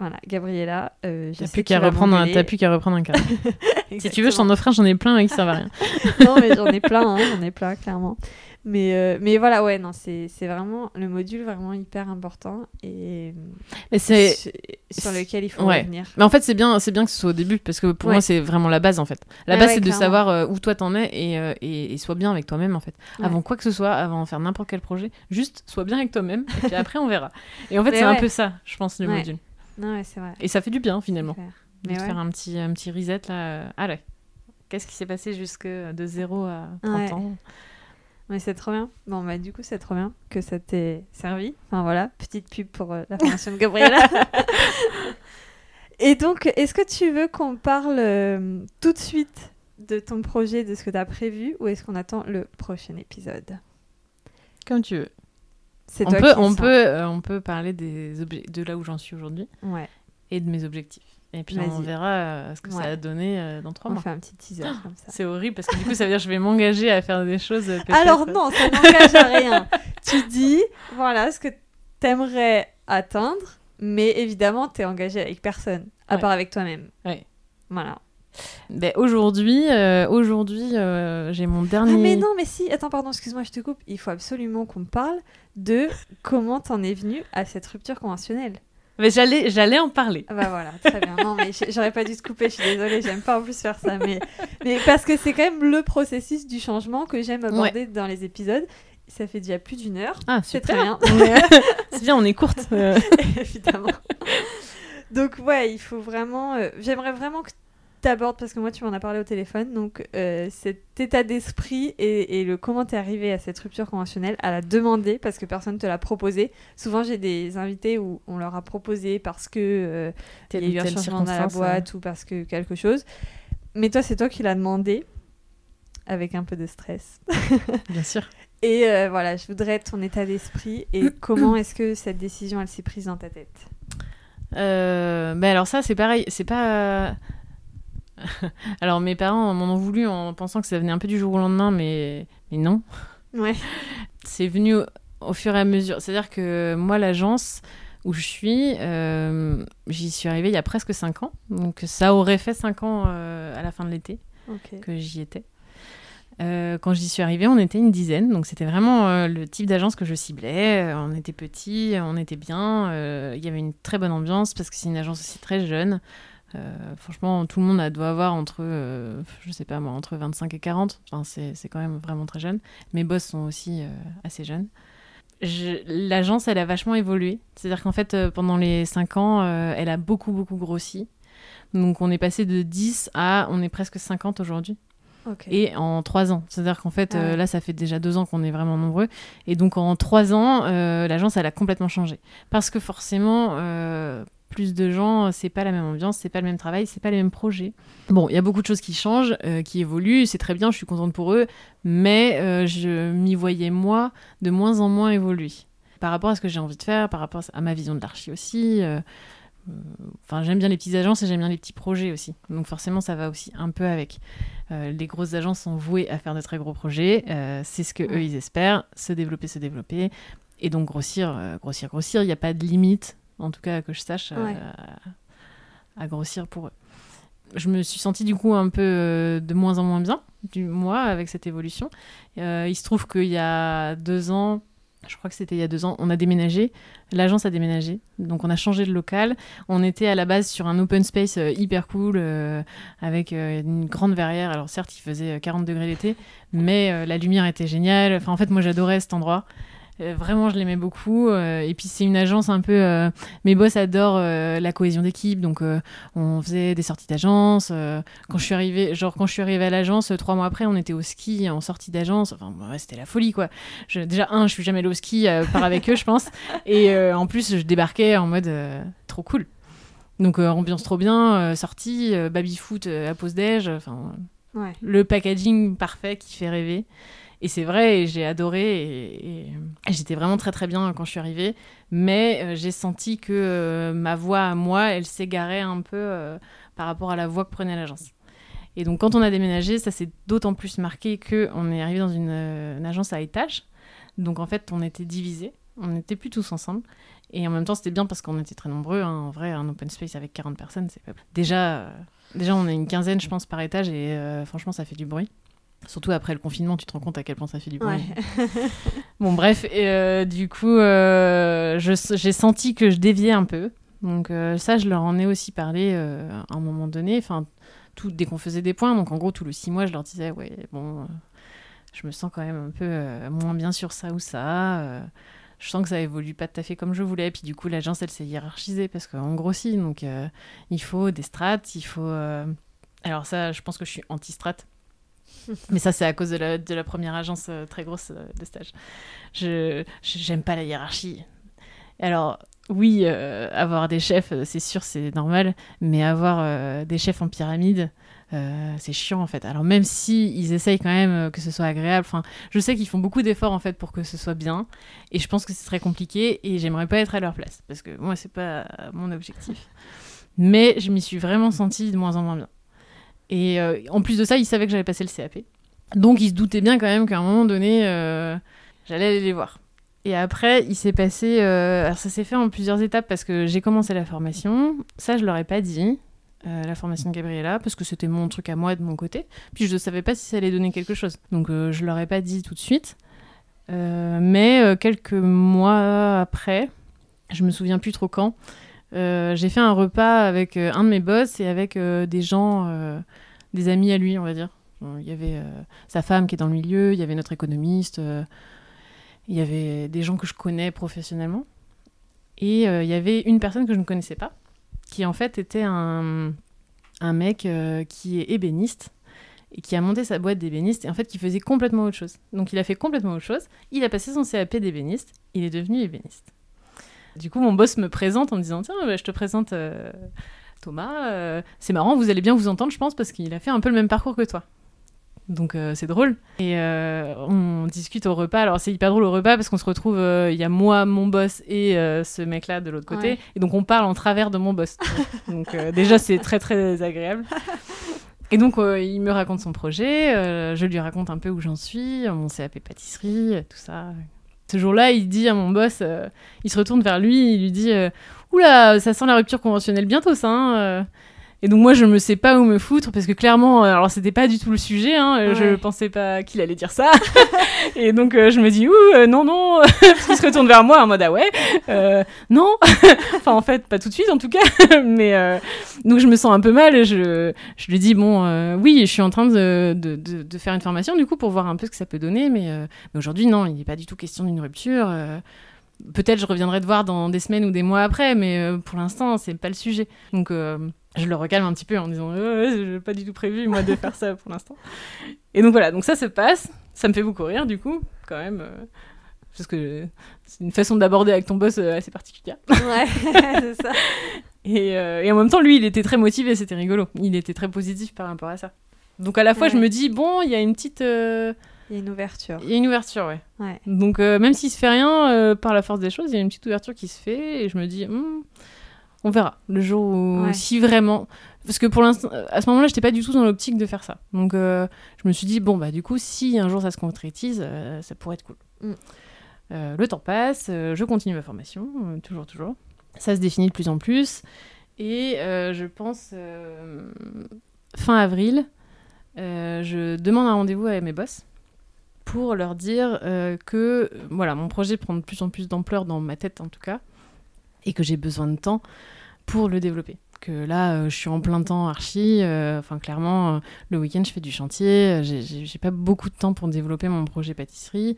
Voilà, Gabriella, euh, T'as plus qu'à reprendre, un- t'as plus qu'à reprendre un carnet. si tu veux, je t'en offre un, j'en ai plein, mais qui servent à rien. non, mais j'en ai plein, hein, j'en ai plein, clairement. Mais, euh, mais voilà, ouais, non, c'est vraiment le module vraiment hyper important et Mais sur, sur lequel il faut Ouais. revenir. Mais en fait, c'est bien, bien que ce soit au début parce que pour Ouais. moi, c'est vraiment la base en fait. La base, ouais, c'est de savoir euh, où toi t'en es et, euh, et, et sois bien avec toi-même en fait. Avant quoi que ce soit, avant de faire n'importe quel projet, juste sois bien avec toi-même et puis après on verra. Et en fait, c'est un peu ça, je pense, le module. Non, vrai. Et ça fait du bien finalement de Mais te ouais. faire un petit, un petit reset là. Allez, qu'est-ce qui s'est passé jusque de 0 à 30 Ouais. ans? Mais c'est trop bien. Bon, bah, du coup, c'est trop bien que ça t'ait servi. Enfin, voilà, petite pub pour euh, la formation de Gabriella. Et donc, est-ce que tu veux qu'on parle euh, tout de suite de ton projet, de ce que tu as prévu, ou est-ce qu'on attend le prochain épisode? Comme tu veux. C'est On toi peut, qui on, sens. peut, euh, on peut parler des de là où j'en suis aujourd'hui Ouais, et de mes objectifs. Et puis on verra euh, ce que ça a donné euh, dans trois on mois. fait un petit teaser comme ça. C'est horrible parce que du coup, ça veut dire que je vais m'engager à faire des choses. euh, Alors non, ça n'engage à rien. tu dis, voilà, ce que t'aimerais atteindre, mais évidemment, t'es engagé avec personne, à Ouais. part avec toi-même. Ouais. Voilà. Ben, aujourd'hui, euh, aujourd'hui, euh, j'ai mon Ah dernier. mais non, mais si, attends, pardon, excuse-moi, je te coupe. Il faut absolument qu'on parle de comment t'en es venu à cette rupture conventionnelle. Mais j'allais, j'allais en parler. Ah bah voilà, très bien. Non, mais j'aurais pas dû te couper, je suis désolée, j'aime pas en plus faire ça. Mais, mais parce que c'est quand même le processus du changement que j'aime aborder dans les épisodes. Ça fait déjà plus d'une heure. Ah, C'est très bien. C'est bien, on est courte. Euh, évidemment. Donc ouais, il faut vraiment. euh, J'aimerais vraiment que tu abordes parce que moi tu m'en as parlé au téléphone. Donc euh, cet état d'esprit et, et le comment t'es arrivé à cette rupture conventionnelle, à la demander parce que personne te l'a proposé. Souvent j'ai des invités où on leur a proposé parce que euh, il y a eu un changement dans la boîte ou parce que quelque chose. Mais toi c'est toi qui l'as demandé avec un peu de stress. Bien sûr. Et euh, voilà, je voudrais ton état d'esprit et comment est-ce que cette décision elle s'est prise dans ta tête? Euh, ben alors ça, c'est pareil. C'est pas. alors mes parents m'en ont voulu en pensant que ça venait un peu du jour au lendemain, mais, mais non. Ouais. C'est venu au, au fur et à mesure. C'est-à-dire que moi, l'agence où je suis, euh, j'y suis arrivée il y a presque 5 ans. Donc ça aurait fait 5 ans euh, à la fin de l'été que j'y étais. Euh, quand j'y suis arrivée, on était une dizaine, donc c'était vraiment le type d'agence que je ciblais. On était petits, on était bien, il y avait une très bonne ambiance parce que c'est une agence aussi très jeune. Euh, franchement, tout le monde a- doit avoir entre, euh, je sais pas moi, entre 25 et 40. Enfin, c'est c'est quand même vraiment très jeune. Mes boss sont aussi euh, assez jeunes. Je- L'agence, elle a vachement évolué. C'est-à-dire qu'en fait, pendant les 5 ans, elle a beaucoup, beaucoup grossi. Donc, on est passé de 10 à, on est presque 50 aujourd'hui et en trois ans. C'est-à-dire qu'en fait, Ah ouais. là, ça fait déjà deux ans qu'on est vraiment nombreux. Et donc, en trois ans, l'agence, elle a complètement changé. Parce que forcément, plus de gens, c'est pas la même ambiance, c'est pas le même travail, c'est pas les mêmes projets. Bon, il y a beaucoup de choses qui changent, euh, qui évoluent, c'est très bien, je suis contente pour eux, mais euh, je m'y voyais, moi, de moins en moins évoluer. Par rapport à ce que j'ai envie de faire, par rapport à ma vision de l'archi aussi. euh, euh, Enfin, j'aime bien les petites agences et j'aime bien les petits projets aussi. Donc forcément, ça va aussi un peu avec. Euh, les grosses agences sont vouées à faire de très gros projets. euh, c'est ce que eux ils espèrent, se développer, se développer, et donc grossir, euh, grossir, grossir. Il n'y a pas de limite, en tout cas que je sache, Ouais. à, à grossir pour eux. Je me suis sentie du coup un peu euh, de moins en moins bien, du moi, avec cette évolution. Euh, il se trouve qu'il y a deux ans, je crois que c'était il y a deux ans, on a déménagé. L'agence a déménagé, donc on a changé de local. On était à la base sur un open space euh, hyper cool, euh, avec euh, une grande verrière. Alors certes, il faisait euh, 40 degrés l'été, mais euh, la lumière était géniale. Enfin, en fait, moi, j'adorais cet endroit. Euh, vraiment, je l'aimais beaucoup. euh, et puis, c'est une agence un peu. euh, mes boss adorent la cohésion d'équipe, donc on faisait des sorties d'agence. quand je suis arrivée, genre quand je suis arrivée à l'agence, trois mois après, on était au ski en sortie d'agence. Enfin, ouais, c'était la folie, quoi. Je- déjà un, je suis jamais allée au ski, par avec eux, je pense. Et en plus, je débarquais en mode trop cool. Donc euh, ambiance trop bien, euh, sortie, euh, baby foot à pause déj, enfin Ouais. le packaging parfait qui fait rêver. Et c'est vrai, j'ai adoré, et, j'étais vraiment très très bien quand je suis arrivée. Mais euh, j'ai senti que euh, ma voix à moi, elle s'égarait un peu euh, par rapport à la voix que prenait l'agence. Et donc quand on a déménagé, ça s'est d'autant plus marqué qu'on est arrivé dans une, agence à étage. Donc en fait, on était divisés, on n'était plus tous ensemble. Et en même temps, c'était bien parce qu'on était très nombreux. hein. En vrai, un open space avec 40 personnes, c'est. Déjà, déjà, on est une quinzaine, je pense, par étage. Et franchement, ça fait du bruit. Surtout après le confinement, tu te rends compte à quel point ça fait du bruit. Ouais. Bon, bref, et euh, du coup, euh, j'ai senti que je déviais un peu. Donc, euh, ça, je leur en ai aussi parlé à un moment donné. Enfin, tout, dès qu'on faisait des points. Donc, en gros, tous les six mois, je leur disais, ouais, bon, je me sens quand même un peu moins bien sur ça ou ça. je sens que ça évolue pas tout à fait comme je voulais. Puis, du coup, l'agence, elle s'est hiérarchisée parce qu'on grossit. Donc, il faut des strates, il faut. Alors, ça, je pense que je suis anti-strat. Mais ça, c'est à cause de la, première agence euh, très grosse euh, de stage. Je j'aime pas la hiérarchie. Alors, oui, euh, avoir des chefs, c'est sûr, c'est normal, mais avoir des chefs en pyramide, c'est chiant en fait. Alors même si essayent quand même que ce soit agréable, je sais qu'ils font beaucoup d'efforts en fait pour que ce soit bien, et je pense que c'est très compliqué, et j'aimerais pas être à leur place parce que moi c'est pas mon objectif. Mais je m'y suis vraiment sentie de moins en moins bien. Et euh, en plus de ça, ils savaient que j'allais passer le CAP, donc ils se doutaient bien quand même qu'à un moment donné, euh, j'allais aller les voir. Et après, il s'est passé. euh, alors, ça s'est fait en plusieurs étapes parce que j'ai commencé la formation. Ça, je leur ai pas dit, la formation de Gabriella, parce que c'était mon truc à moi de mon côté. Puis je ne savais pas si ça allait donner quelque chose. Donc, je leur ai pas dit tout de suite. Mais quelques mois après, je me souviens plus trop quand, euh, j'ai fait un repas avec euh, un de mes boss et avec euh, des gens, des amis à lui, on va dire. Il y avait sa femme qui est dans le milieu, il y avait notre économiste. il y avait des gens que je connais professionnellement. Et il y avait une personne que je ne connaissais pas, qui en fait était un, un mec qui est ébéniste et qui a monté sa boîte d'ébéniste et en fait qui faisait complètement autre chose. Donc il a fait complètement autre chose. Il a passé son CAP d'ébéniste, il est devenu ébéniste. Du coup, mon boss me présente en me disant Tiens, bah, je te présente euh, Thomas. euh, c'est marrant, vous allez bien vous entendre, je pense, parce qu'il a fait un peu le même parcours que toi. Donc euh, c'est drôle. Et euh, on discute au repas. Alors c'est hyper drôle au repas parce qu'on se retrouve, euh, il y a moi, mon boss et ce mec-là de l'autre côté. Ouais. Et donc on parle en travers de mon boss. donc déjà c'est très très agréable. Et donc il me raconte son projet, je lui raconte un peu où j'en suis, mon CAP pâtisserie, tout ça. Ce jour-là, il dit à mon boss, euh, il se retourne vers lui, il lui dit euh, Oula, ça sent la rupture conventionnelle bientôt, ça. hein, euh. Et donc moi, je me sais pas où me foutre parce que clairement, euh, alors c'était pas du tout le sujet. Hein, euh, Je Ouais. pensais pas qu'il allait dire ça. et donc euh, je me dis ouh euh, non non, parce qu'il se retourne vers moi en mode ah ouais, euh, non. enfin en fait pas tout de suite en tout cas. Mais donc je me sens un peu mal. Et je je lui dis bon oui, je suis en train de, de, de, de faire une formation du coup pour voir un peu ce que ça peut donner. Mais, mais aujourd'hui non, il n'est pas du tout question d'une rupture. Peut-être je reviendrai te voir dans des semaines ou des mois après, mais pour l'instant, c'est pas le sujet. Donc, je le recalme un petit peu en disant euh, j'ai pas du tout prévu moi de faire ça pour l'instant. Et donc voilà, donc ça se passe. Ça me fait beaucoup rire du coup, quand même, euh, parce que c'est une façon d'aborder avec ton boss euh, assez particulière. Ouais, c'est ça. Et, euh, et en même temps, lui, il était très motivé, c'était rigolo. Il était très positif par rapport à ça. Donc à la fois, je me dis bon, il y a une petite, Il y a une ouverture. il y a une ouverture, ouais. Ouais. Donc même s'il se fait rien, par la force des choses, il y a une petite ouverture qui se fait et je me dis, Hmm, on verra le jour où Ouais. si vraiment, parce que pour l'instant, euh, à ce moment-là, j'étais pas du tout dans l'optique de faire ça. Donc euh, je me suis dit bon bah du coup, si un jour ça se concrétise, euh, ça pourrait être cool. Mm. Euh, le temps passe, je continue ma formation, toujours toujours. Ça se définit de plus en plus et je pense fin avril, je demande un rendez-vous à mes boss pour leur dire que voilà, mon projet prend de plus en plus d'ampleur dans ma tête en tout cas, et que j'ai besoin de temps pour le développer. Que là, euh, je suis en plein temps archi, euh, enfin clairement, euh, le week-end je fais du chantier, j'ai- pas beaucoup de temps pour développer mon projet pâtisserie,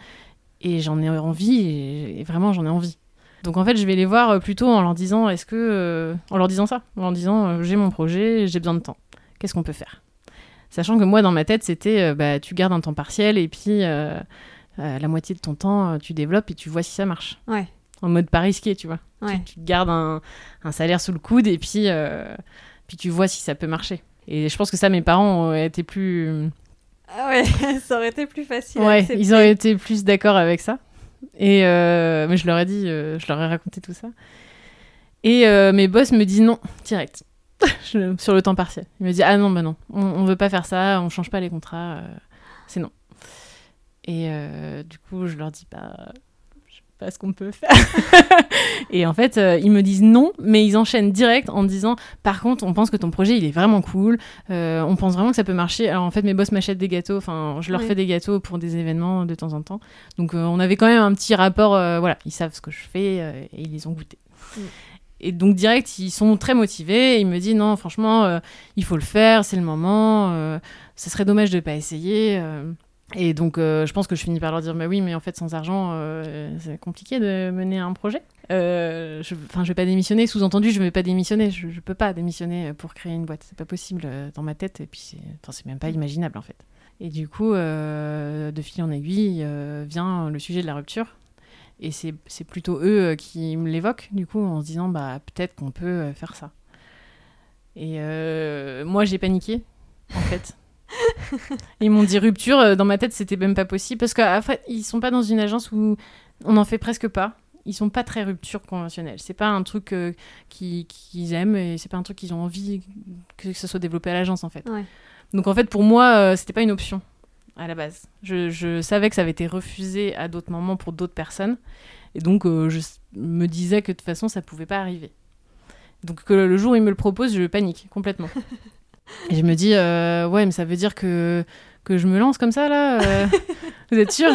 et j'en ai envie, et, vraiment j'en ai envie. Donc en fait, je vais les voir plutôt en leur disant, est-ce que, en leur disant ça, en leur disant, j'ai mon projet, j'ai besoin de temps. Qu'est-ce qu'on peut faire? Sachant que moi, dans ma tête, c'était bah, tu gardes un temps partiel et puis la moitié de ton temps, tu développes et tu vois si ça marche. Ouais. En mode pas risqué, tu vois. Ouais. Tu, gardes un, un salaire sous le coude et puis, euh, puis tu vois si ça peut marcher. Et je pense que ça, mes parents ont été plus. Ah ouais, ça aurait été plus facile. Ouais, ils auraient été plus d'accord avec ça. Et euh, mais je leur ai dit, euh, je leur ai raconté tout ça. Et mes boss me disent non, direct, sur le temps partiel. Ils me disent ah non, bah non, on, on veut pas faire ça, on change pas les contrats, c'est non. Et du coup, je leur dis bah, pas ce qu'on peut faire. et en fait, euh, ils me disent non, mais ils enchaînent direct en disant par contre, on pense que ton projet il est vraiment cool, euh, on pense vraiment que ça peut marcher. Alors en fait, mes boss m'achètent des gâteaux, enfin, je leur Oui. fais des gâteaux pour des événements de temps en temps. Donc euh, on avait quand même un petit rapport, voilà, ils savent ce que je fais et ils les ont goûtés. Et donc direct, ils sont très motivés. Ils me disent non, franchement, il faut le faire, c'est le moment. ce serait dommage de pas essayer. Et donc, euh, je pense que je finis par leur dire, bah oui, mais en fait, sans argent, euh, c'est compliqué de mener un projet. Euh, je, enfin, je vais pas démissionner. Sous-entendu, je vais pas démissionner. Je, je peux pas démissionner pour créer une boîte. C'est pas possible dans ma tête. Et puis, c'est, même pas imaginable en fait. Et du coup, de fil en aiguille, vient le sujet de la rupture. Et c'est, plutôt eux qui me l'évoquent, du coup, en se disant, bah, peut-être qu'on peut faire ça. Et moi, j'ai paniqué, en fait. Ils m'ont dit rupture. euh, Dans ma tête, c'était même pas possible. Parce qu'en fait, ils sont pas dans une agence où on en fait presque pas. Ils sont pas très rupture conventionnelle. C'est pas un truc euh, qui- qu'ils aiment et c'est pas un truc qu'ils ont envie que ça soit développé à l'agence, en fait. Ouais. Donc, en fait, pour moi, euh, c'était pas une option à la base. Je, je savais que ça avait été refusé à d'autres moments pour d'autres personnes. Et donc, euh, je me disais que de toute façon, ça pouvait pas arriver. Donc, que le jour où il me le propose, je panique complètement. Et je me dis, euh, ouais, mais ça veut dire que, que je me lance comme ça, là euh, Vous êtes sûr?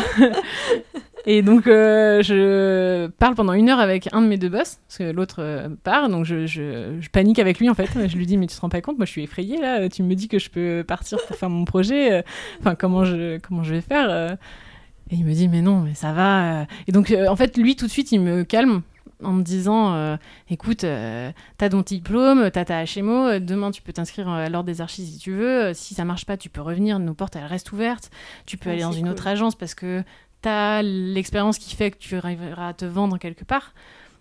Et donc, euh, je parle pendant une heure avec un de mes deux boss, parce que l'autre part, donc je, je- panique avec lui, en fait. Je lui dis, mais tu te rends pas compte, moi, je suis effrayée, là. Tu me dis que je peux partir pour faire mon projet. Enfin, comment je, comment je vais faire Et il me dit, mais non, mais ça va. Et donc, en fait, lui, tout de suite, il me calme en me disant euh, écoute, euh, t'as ton diplôme, t'as ta HMO, euh, demain tu peux t'inscrire à l'ordre des archives si tu veux. Si ça marche pas, tu peux revenir, nos portes elles restent ouvertes. Tu peux Ah, aller dans une cool. autre agence parce que t'as l'expérience qui fait que tu arriveras à te vendre quelque part.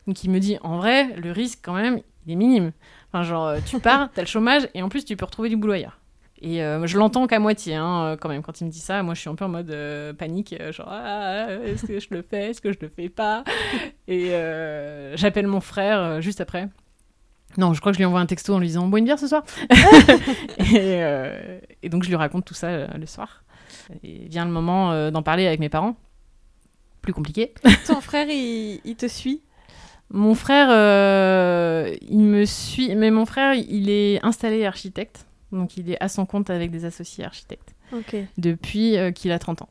Donc il me dit en vrai, le risque quand même, il est minime. Enfin, genre, tu pars, t'as le chômage et en plus tu peux retrouver du boulot ailleurs. Et euh, je l'entends qu'à moitié, hein, euh, quand même, quand il me dit ça. Moi, je suis un peu en mode euh, panique, genre, ah, est-ce que je le fais, est-ce que je le fais pas? Et euh, j'appelle mon frère juste après. Non, je crois que je lui envoie un texto en lui disant, on boit une bière ce soir? Et, et donc, je lui raconte tout ça le soir. Et vient le moment d'en parler avec mes parents. Plus compliqué. Ton frère, il, il te suit? Mon frère, il me suit, mais mon frère, il est installé architecte, donc il est à son compte avec des associés architectes depuis euh, qu'il a 30 ans.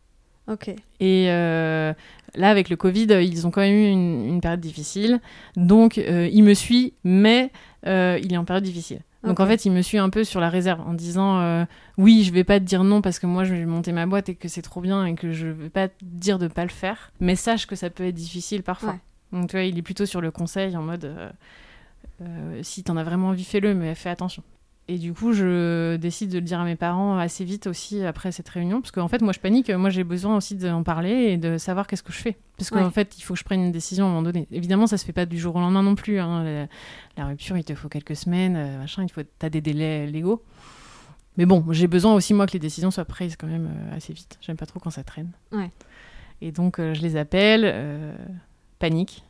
Et euh, là, avec le Covid, euh, ils ont quand même eu une, une période difficile, donc euh, il me suit, mais il est en période difficile. Donc en fait, il me suit un peu sur la réserve en disant oui, je vais pas te dire non parce que moi je vais monter ma boîte et que c'est trop bien et que je vais pas te dire de pas le faire, mais sache que ça peut être difficile parfois. Ouais. Donc tu vois, il est plutôt sur le conseil en mode euh, si t'en as vraiment envie, fais-le, mais fais attention. Et du coup, je décide de le dire à mes parents assez vite aussi après cette réunion, parce qu'en fait, moi, je panique. Moi, j'ai besoin aussi d'en parler et de savoir qu'est-ce que je fais. Parce qu'en Ouais. fait, il faut que je prenne une décision à un moment donné. Évidemment, ça se fait pas du jour au lendemain non plus. hein. La, la rupture, il te faut quelques semaines, euh, machin. Il faut, t'as des délais légaux. Mais bon, j'ai besoin aussi moi que les décisions soient prises quand même euh, assez vite. J'aime pas trop quand ça traîne. Ouais. Et donc, euh, je les appelle, euh, panique.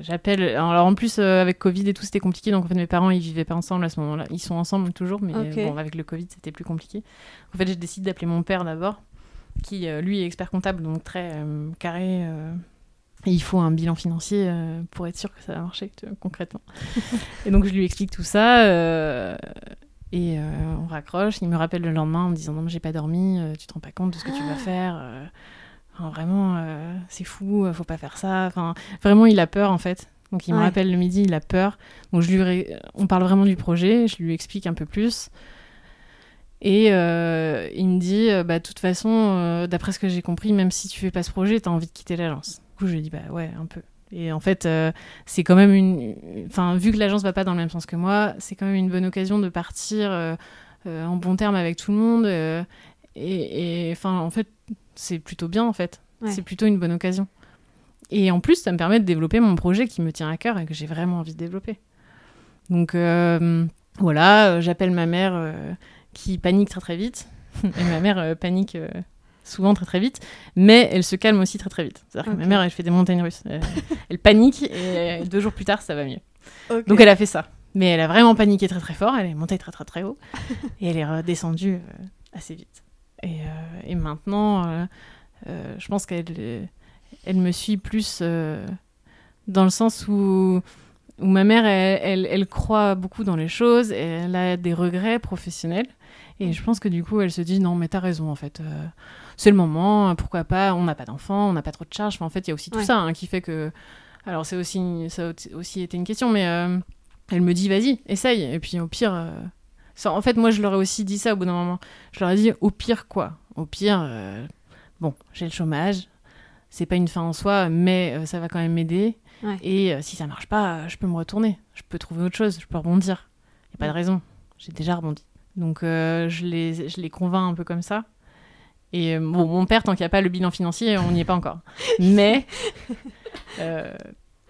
J'appelle. Alors en plus euh, avec Covid et tout c'était compliqué donc en fait mes parents ils vivaient pas ensemble à ce moment-là. Ils sont ensemble toujours mais bon avec le Covid c'était plus compliqué. En fait je décide d'appeler mon père d'abord qui euh, lui est expert comptable donc très euh, carré. et il faut un bilan financier pour être sûr que ça va marcher concrètement. et donc je lui explique tout ça et on raccroche. Il me rappelle le lendemain en me disant non mais j'ai pas dormi, tu te rends pas compte de ce que tu vas faire. Enfin, vraiment euh, c'est fou, euh, faut pas faire ça. Enfin Vraiment, il a peur en fait. Donc il me Ouais. rappelle le midi, il a peur. Donc je lui ré- on parle vraiment du projet, je lui explique un peu plus. Et euh, il me dit, euh, bah de toute façon, euh, d'après ce que j'ai compris, même si tu fais pas ce projet, t'as envie de quitter l'agence. Du coup, je lui dis, bah ouais, un peu. Et en fait, euh, c'est quand même une. Enfin, vu que l'agence va pas dans le même sens que moi, c'est quand même une bonne occasion de partir en bon terme avec tout le monde. et, enfin, en fait, c'est plutôt bien en fait. Ouais. C'est plutôt une bonne occasion. Et en plus, ça me permet de développer mon projet qui me tient à cœur et que j'ai vraiment envie de développer. Donc euh, voilà, euh, j'appelle ma mère euh, qui panique très très vite. et ma mère euh, panique souvent très très vite, mais elle se calme aussi très très vite. C'est-à-dire que ma mère, elle fait des montagnes russes. Elle panique et deux jours plus tard, ça va mieux. Donc elle a fait ça. Mais elle a vraiment paniqué très très fort, elle est montée très très très haut et elle est redescendue assez vite. Et, euh, et maintenant, euh, euh, je pense qu'elle elle me suit plus dans le sens où, où ma mère, elle, elle, elle croit beaucoup dans les choses et elle a des regrets professionnels. Et je pense que du coup, elle se dit non, mais t'as raison en fait. euh, c'est le moment, pourquoi pas, on n'a pas d'enfants, on n'a pas trop de charges. Enfin, en fait, il y a aussi tout Ouais. ça hein, qui fait que. Alors, c'est aussi, ça a aussi été une question, mais euh, elle me dit vas-y, essaye. Et puis au pire. euh, ça- en fait, moi, je leur ai aussi dit ça au bout d'un moment. Je leur ai dit au pire quoi Au pire, euh, bon, j'ai le chômage, c'est pas une fin en soi, mais euh, ça va quand même m'aider. Ouais. Et euh, si ça marche pas, je peux me retourner, je peux trouver autre chose, je peux rebondir. Y a pas de raison, j'ai déjà rebondi. Donc je, les, je les convainc un peu comme ça. Et bon, mon père, tant qu'il n'y a pas le bilan financier, on n'y est pas encore. Mais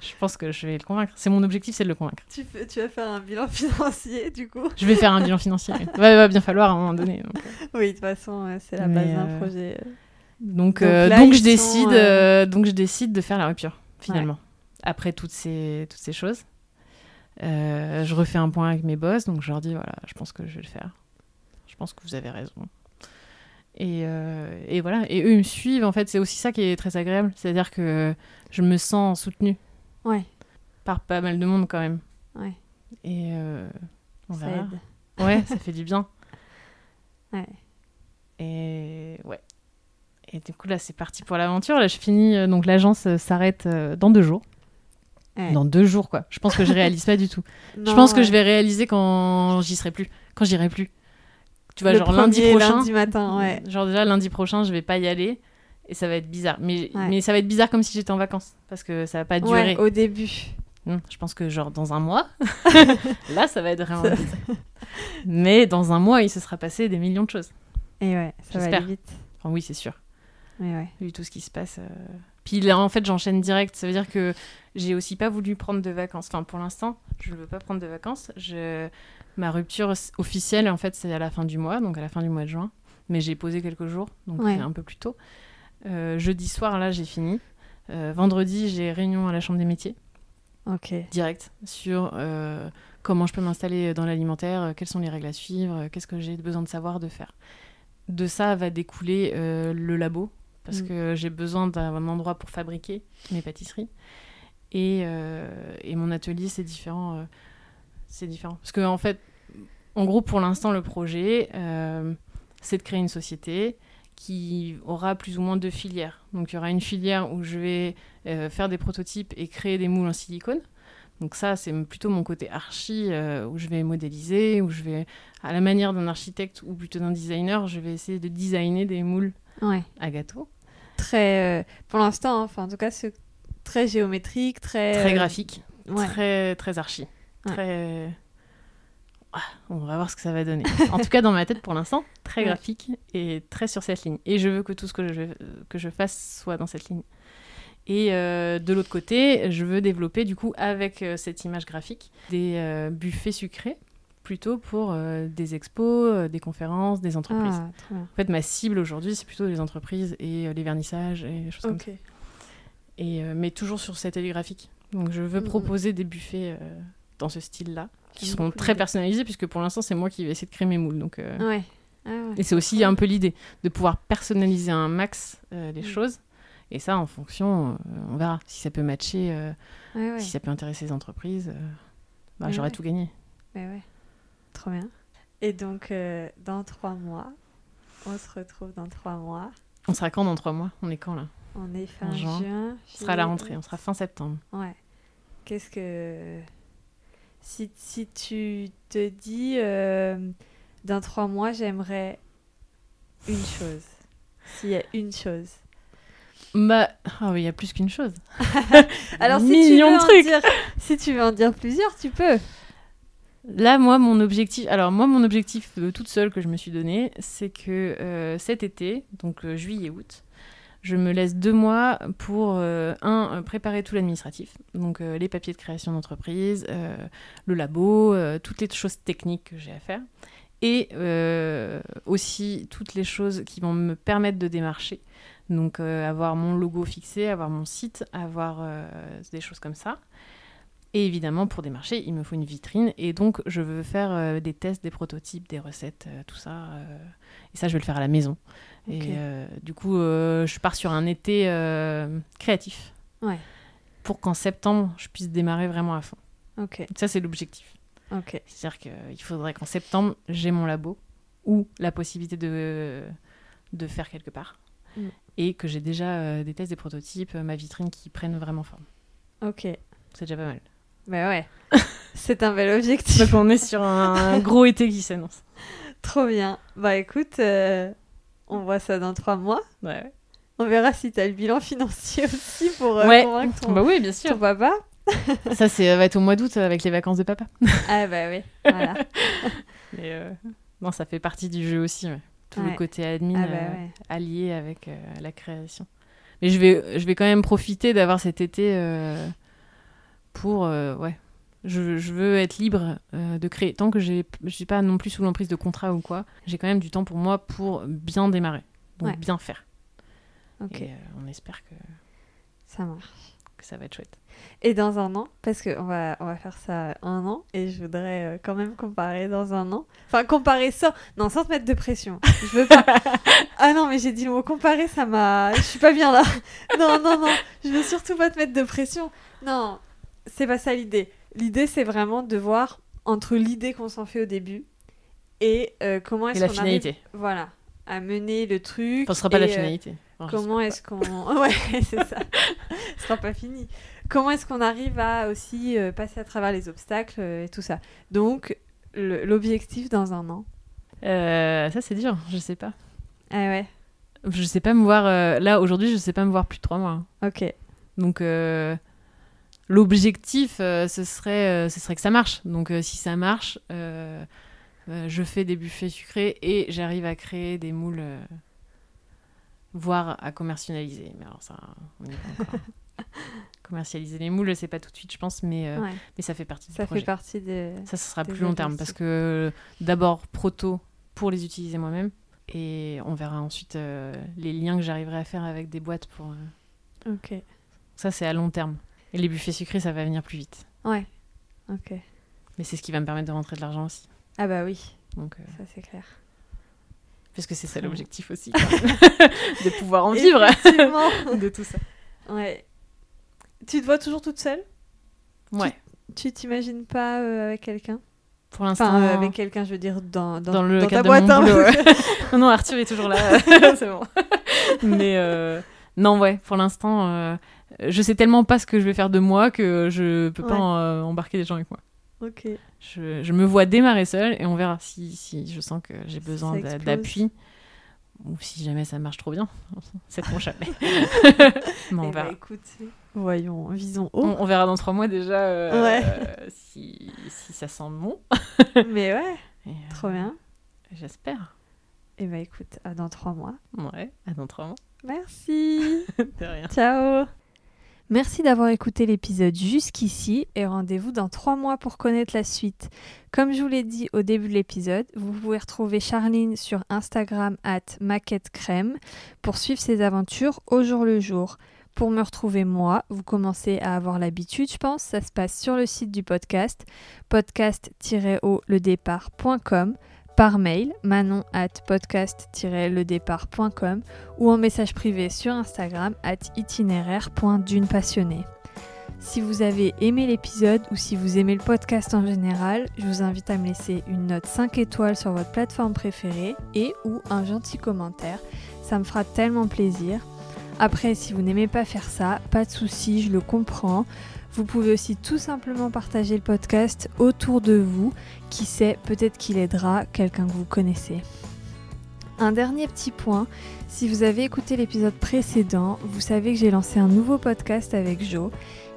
je pense que je vais le convaincre. C'est mon objectif, c'est de le convaincre. Tu, fais- tu vas faire un bilan financier, du coup Je vais faire un bilan financier. Il va, bien falloir à un moment donné. Donc, euh, Oui, de toute façon, c'est la base d'un euh, projet. donc, Donc euh, là, donc ils je décide, sont, donc je décide de faire la rupture finalement. Après toutes ces toutes ces choses, je refais un point avec mes boss, donc je leur dis voilà, je pense que je vais le faire. Je pense que vous avez raison. Et, euh, et voilà, et eux ils me suivent. En fait, c'est aussi ça qui est très agréable, c'est-à-dire que je me sens soutenue Ouais, par pas mal de monde quand même. ouais, Et euh, on ça verra. aide. Ouais, ça fait du bien. Ouais. Et ouais. Et du coup, là, c'est parti pour l'aventure. Là, je finis. euh, donc, l'agence euh, s'arrête dans deux jours. Ouais. Dans deux jours, quoi. Je pense que je réalise pas du tout. je pense que je vais réaliser quand j'y serai plus. Quand j'irai plus. Tu vois, Le genre lundi prochain. lundi matin, ouais. Genre, déjà, lundi prochain, je vais pas y aller. Et ça va être bizarre. Mais, Ouais. mais ça va être bizarre comme si j'étais en vacances. Parce que ça va pas Ouais, durer. au début. Hmm, Je pense que genre dans un mois, là ça va être vraiment bizarre. Mais dans un mois, il se sera passé des millions de choses. Et ouais, ça va aller vite. Enfin oui, c'est sûr. Mais ouais. Vu tout ce qui se passe. euh. Puis là, en fait, j'enchaîne direct. Ça veut dire que j'ai aussi pas voulu prendre de vacances. Enfin, pour l'instant, je ne veux pas prendre de vacances. Je... Ma rupture officielle, en fait, c'est à la fin du mois, donc à la fin du mois de juin. Mais j'ai posé quelques jours, donc Ouais. un peu plus tôt. Euh, jeudi soir, là, j'ai fini. Euh, vendredi, j'ai réunion à la Chambre des métiers. Ok. direct sur euh, comment je peux m'installer dans l'alimentaire, quelles sont les règles à suivre, qu'est-ce que j'ai besoin de savoir, de faire. De ça va découler le labo, parce Mm. que j'ai besoin d'un endroit pour fabriquer mes pâtisseries. Et, euh, et mon atelier, c'est différent. euh, c'est différent. Parce que, en fait, en gros, pour l'instant, le projet, euh, c'est de créer une société qui aura plus ou moins deux filières. Donc, il y aura une filière où je vais euh, faire des prototypes et créer des moules en silicone. Donc ça, c'est plutôt mon côté archi, euh, où je vais modéliser, où je vais, à la manière d'un architecte ou plutôt d'un designer, je vais essayer de designer des moules Ouais. à gâteau. Très. euh, pour l'instant, hein, enfin, en tout cas, c'est très géométrique, très. Très graphique, Ouais. très, très archi. Ouais. Très... Ah, on va voir ce que ça va donner. en tout cas, dans ma tête, pour l'instant, très graphique et très sur cette ligne. Et je veux que tout ce que je, que je fasse soit dans cette ligne. Et euh, de l'autre côté, je veux développer du coup avec euh, cette image graphique des euh, buffets sucrés plutôt pour euh, des expos, euh, des conférences, des entreprises. Ah. En fait, ma cible aujourd'hui, c'est plutôt les entreprises et euh, les vernissages et les choses comme ça. Et, euh, mais toujours sur cet atelier graphique. Donc je veux Mhm. proposer des buffets euh, dans ce style-là, qui seront très personnalisés, puisque pour l'instant, c'est moi qui vais essayer de créer mes moules. Donc, euh, Ouais. Ah ouais. Et c'est aussi un peu l'idée, de pouvoir personnaliser un max euh, les Mm. choses. Et ça, en fonction, euh, on verra si ça peut matcher, euh, si ça peut intéresser les entreprises. bah, J'aurais tout gagné. Ouais, ouais. Trop bien. Et donc, dans trois mois, on se retrouve dans trois mois. On sera quand dans trois mois? On est quand là? On est fin juin. juin. On sera à la rentrée, on sera fin septembre. Ouais. Qu'est-ce que. Si, si tu te dis, euh, dans trois mois, j'aimerais une chose. S'il y a une chose. Bah, ah oui, il y a plus qu'une chose. Alors, si tu, veux de en trucs. dire, si tu veux en dire plusieurs, tu peux. Là, moi, mon objectif, alors moi, mon objectif euh, toute seule que je me suis donné, c'est que euh, cet été, donc euh, juillet-août, je me laisse deux mois pour euh, un euh, préparer tout l'administratif, donc euh, les papiers de création d'entreprise, le labo, toutes les choses techniques que j'ai à faire, et aussi toutes les choses qui vont me permettre de démarcher. Donc avoir mon logo fixé, avoir mon site, avoir des choses comme ça. Et évidemment, pour démarcher, il me faut une vitrine. Et donc, je veux faire des tests, des prototypes, des recettes, tout ça. et ça, je vais le faire à la maison. Et euh, du coup, euh, je pars sur un été euh, créatif. Ouais. Pour qu'en septembre, je puisse démarrer vraiment à fond. Ok, Ça, c'est l'objectif. ok. C'est-à-dire qu'il faudrait qu'en septembre, j'ai mon labo ou la possibilité de, de faire quelque part. Mm. Et que j'ai déjà des tests, des prototypes, ma vitrine qui prennent vraiment forme. Ok. C'est déjà pas mal. Bah ouais. C'est un bel objectif. Donc on est sur un gros été qui s'annonce. Trop bien. Bah écoute, on voit ça dans trois mois. Ouais. On verra si t'as le bilan financier aussi pour euh, Ouais. convaincre ton, Bah oui, bien ton sûr. papa. Ça, c'est, va être au mois d'août euh, avec les vacances de papa. Ah bah oui, voilà. Mais euh, non, ça fait partie du jeu aussi. ouais. Tout Ouais. le côté admin Ah bah euh, ouais. allié avec euh, la création. Mais je vais, je vais quand même profiter d'avoir cet été euh, pour. euh, ouais. Je, je veux être libre euh, de créer. Tant que je ne suis pas non plus sous l'emprise de contrat ou quoi, j'ai quand même du temps pour moi pour bien démarrer. Donc Ouais. bien faire. Ok, Et euh, on espère que, ça marche. que ça va être chouette. Et dans un an, parce qu'on va, on va faire ça un an, et je voudrais euh, quand même comparer dans un an. Enfin, comparer ça, non, sans te mettre de pression. Je veux pas. ah non, mais j'ai dit le mot comparer, ça m'a. Je suis pas bien là. non, non, non, je veux surtout pas te mettre de pression. Non, c'est pas ça l'idée. L'idée, c'est vraiment de voir entre l'idée qu'on s'en fait au début et euh, comment est-ce qu'on arrive. finalité. Voilà, à mener le truc. Enfin, ce sera pas la et, euh, finalité. Comment est-ce qu'on. Ouais, c'est ça. Ce sera pas fini. Comment est-ce qu'on arrive à aussi euh, passer à travers les obstacles et tout ça. Donc, l'objectif dans un an. Euh, ça, c'est dur. Je sais pas. Ah ouais, Je sais pas me voir. là, aujourd'hui, je sais pas me voir plus de trois mois. ok. Donc l'objectif, euh, ce, serait, euh, ce serait que ça marche. Donc euh, si ça marche, je fais des buffets sucrés et j'arrive à créer des moules, voire à commercialiser. Mais alors ça, on est pas encore. commercialiser les moules, c'est pas tout de suite, je pense, mais, Ouais, mais ça fait partie du ça projet. fait partie de. Ça, ce sera plus long terme parce que d'abord proto pour les utiliser moi-même et on verra ensuite les liens que j'arriverai à faire avec des boîtes pour. Ok. ça, c'est à long terme. Et les buffets sucrés, ça va venir plus vite. Ouais, ok. Mais c'est ce qui va me permettre de rentrer de l'argent aussi. Ah bah oui, Donc, euh, ça c'est clair. parce que c'est ça l'objectif aussi. de pouvoir en vivre de tout ça. ouais. Tu te vois toujours toute seule? Ouais. Tu t'imagines pas euh, avec quelqu'un? Pour l'instant, Enfin, euh, avec quelqu'un, je veux dire, dans, dans, dans le dans ta cadre boîte. de mon hein. boulot. ouais. non, non, Arthur est toujours là. c'est bon. Mais non, ouais, pour l'instant, je sais tellement pas ce que je vais faire de moi que je peux pas en- euh, embarquer des gens avec moi. ok. Je, je me vois démarrer seule et on verra si, si je sens que j'ai besoin d'appui ou si jamais ça marche trop bien. C'est mon jamais. Mais on Eh bah, verra. écoute, voyons, visons haut. On, on verra dans trois mois déjà euh, Ouais. euh, si, si ça sent bon. Mais ouais, Et, euh, trop bien. J'espère. Et bah écoute, à dans trois mois. Ouais, à dans trois mois. Merci. De rien. Ciao. Merci d'avoir écouté l'épisode jusqu'ici et rendez-vous dans trois mois pour connaître la suite. Comme je vous l'ai dit au début de l'épisode, vous pouvez retrouver Charline sur Instagram at maquettecrème pour suivre ses aventures au jour le jour. Pour me retrouver moi, vous commencez à avoir l'habitude, je pense, ça se passe sur le site du podcast, podcast-au-ledépart.com, par mail, manon at podcast-ledépart.com ou en message privé sur Instagram at itinéraire.dunepassionnée. Si vous avez aimé l'épisode ou si vous aimez le podcast en général, je vous invite à me laisser une note 5 étoiles sur votre plateforme préférée et ou un gentil commentaire. Ça me fera tellement plaisir. Après, si vous n'aimez pas faire ça, pas de souci, je le comprends. Vous pouvez aussi tout simplement partager le podcast autour de vous. Qui sait, peut-être qu'il aidera quelqu'un que vous connaissez. Un dernier petit point, si vous avez écouté l'épisode précédent, vous savez que j'ai lancé un nouveau podcast avec Jo.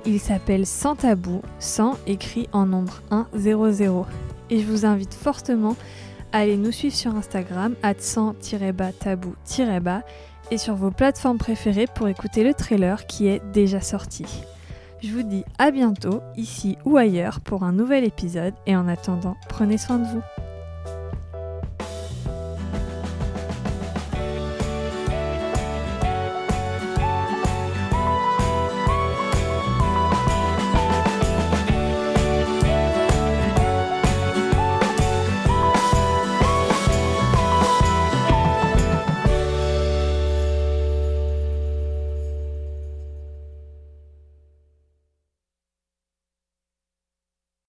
Il s'appelle Sans tabou, sans écrit en nombre 100. Et je vous invite fortement à aller nous suivre sur Instagram, at 100-tabou-bas, et sur vos plateformes préférées pour écouter le trailer qui est déjà sorti. Je vous dis à bientôt, ici ou ailleurs, pour un nouvel épisode, et en attendant, prenez soin de vous.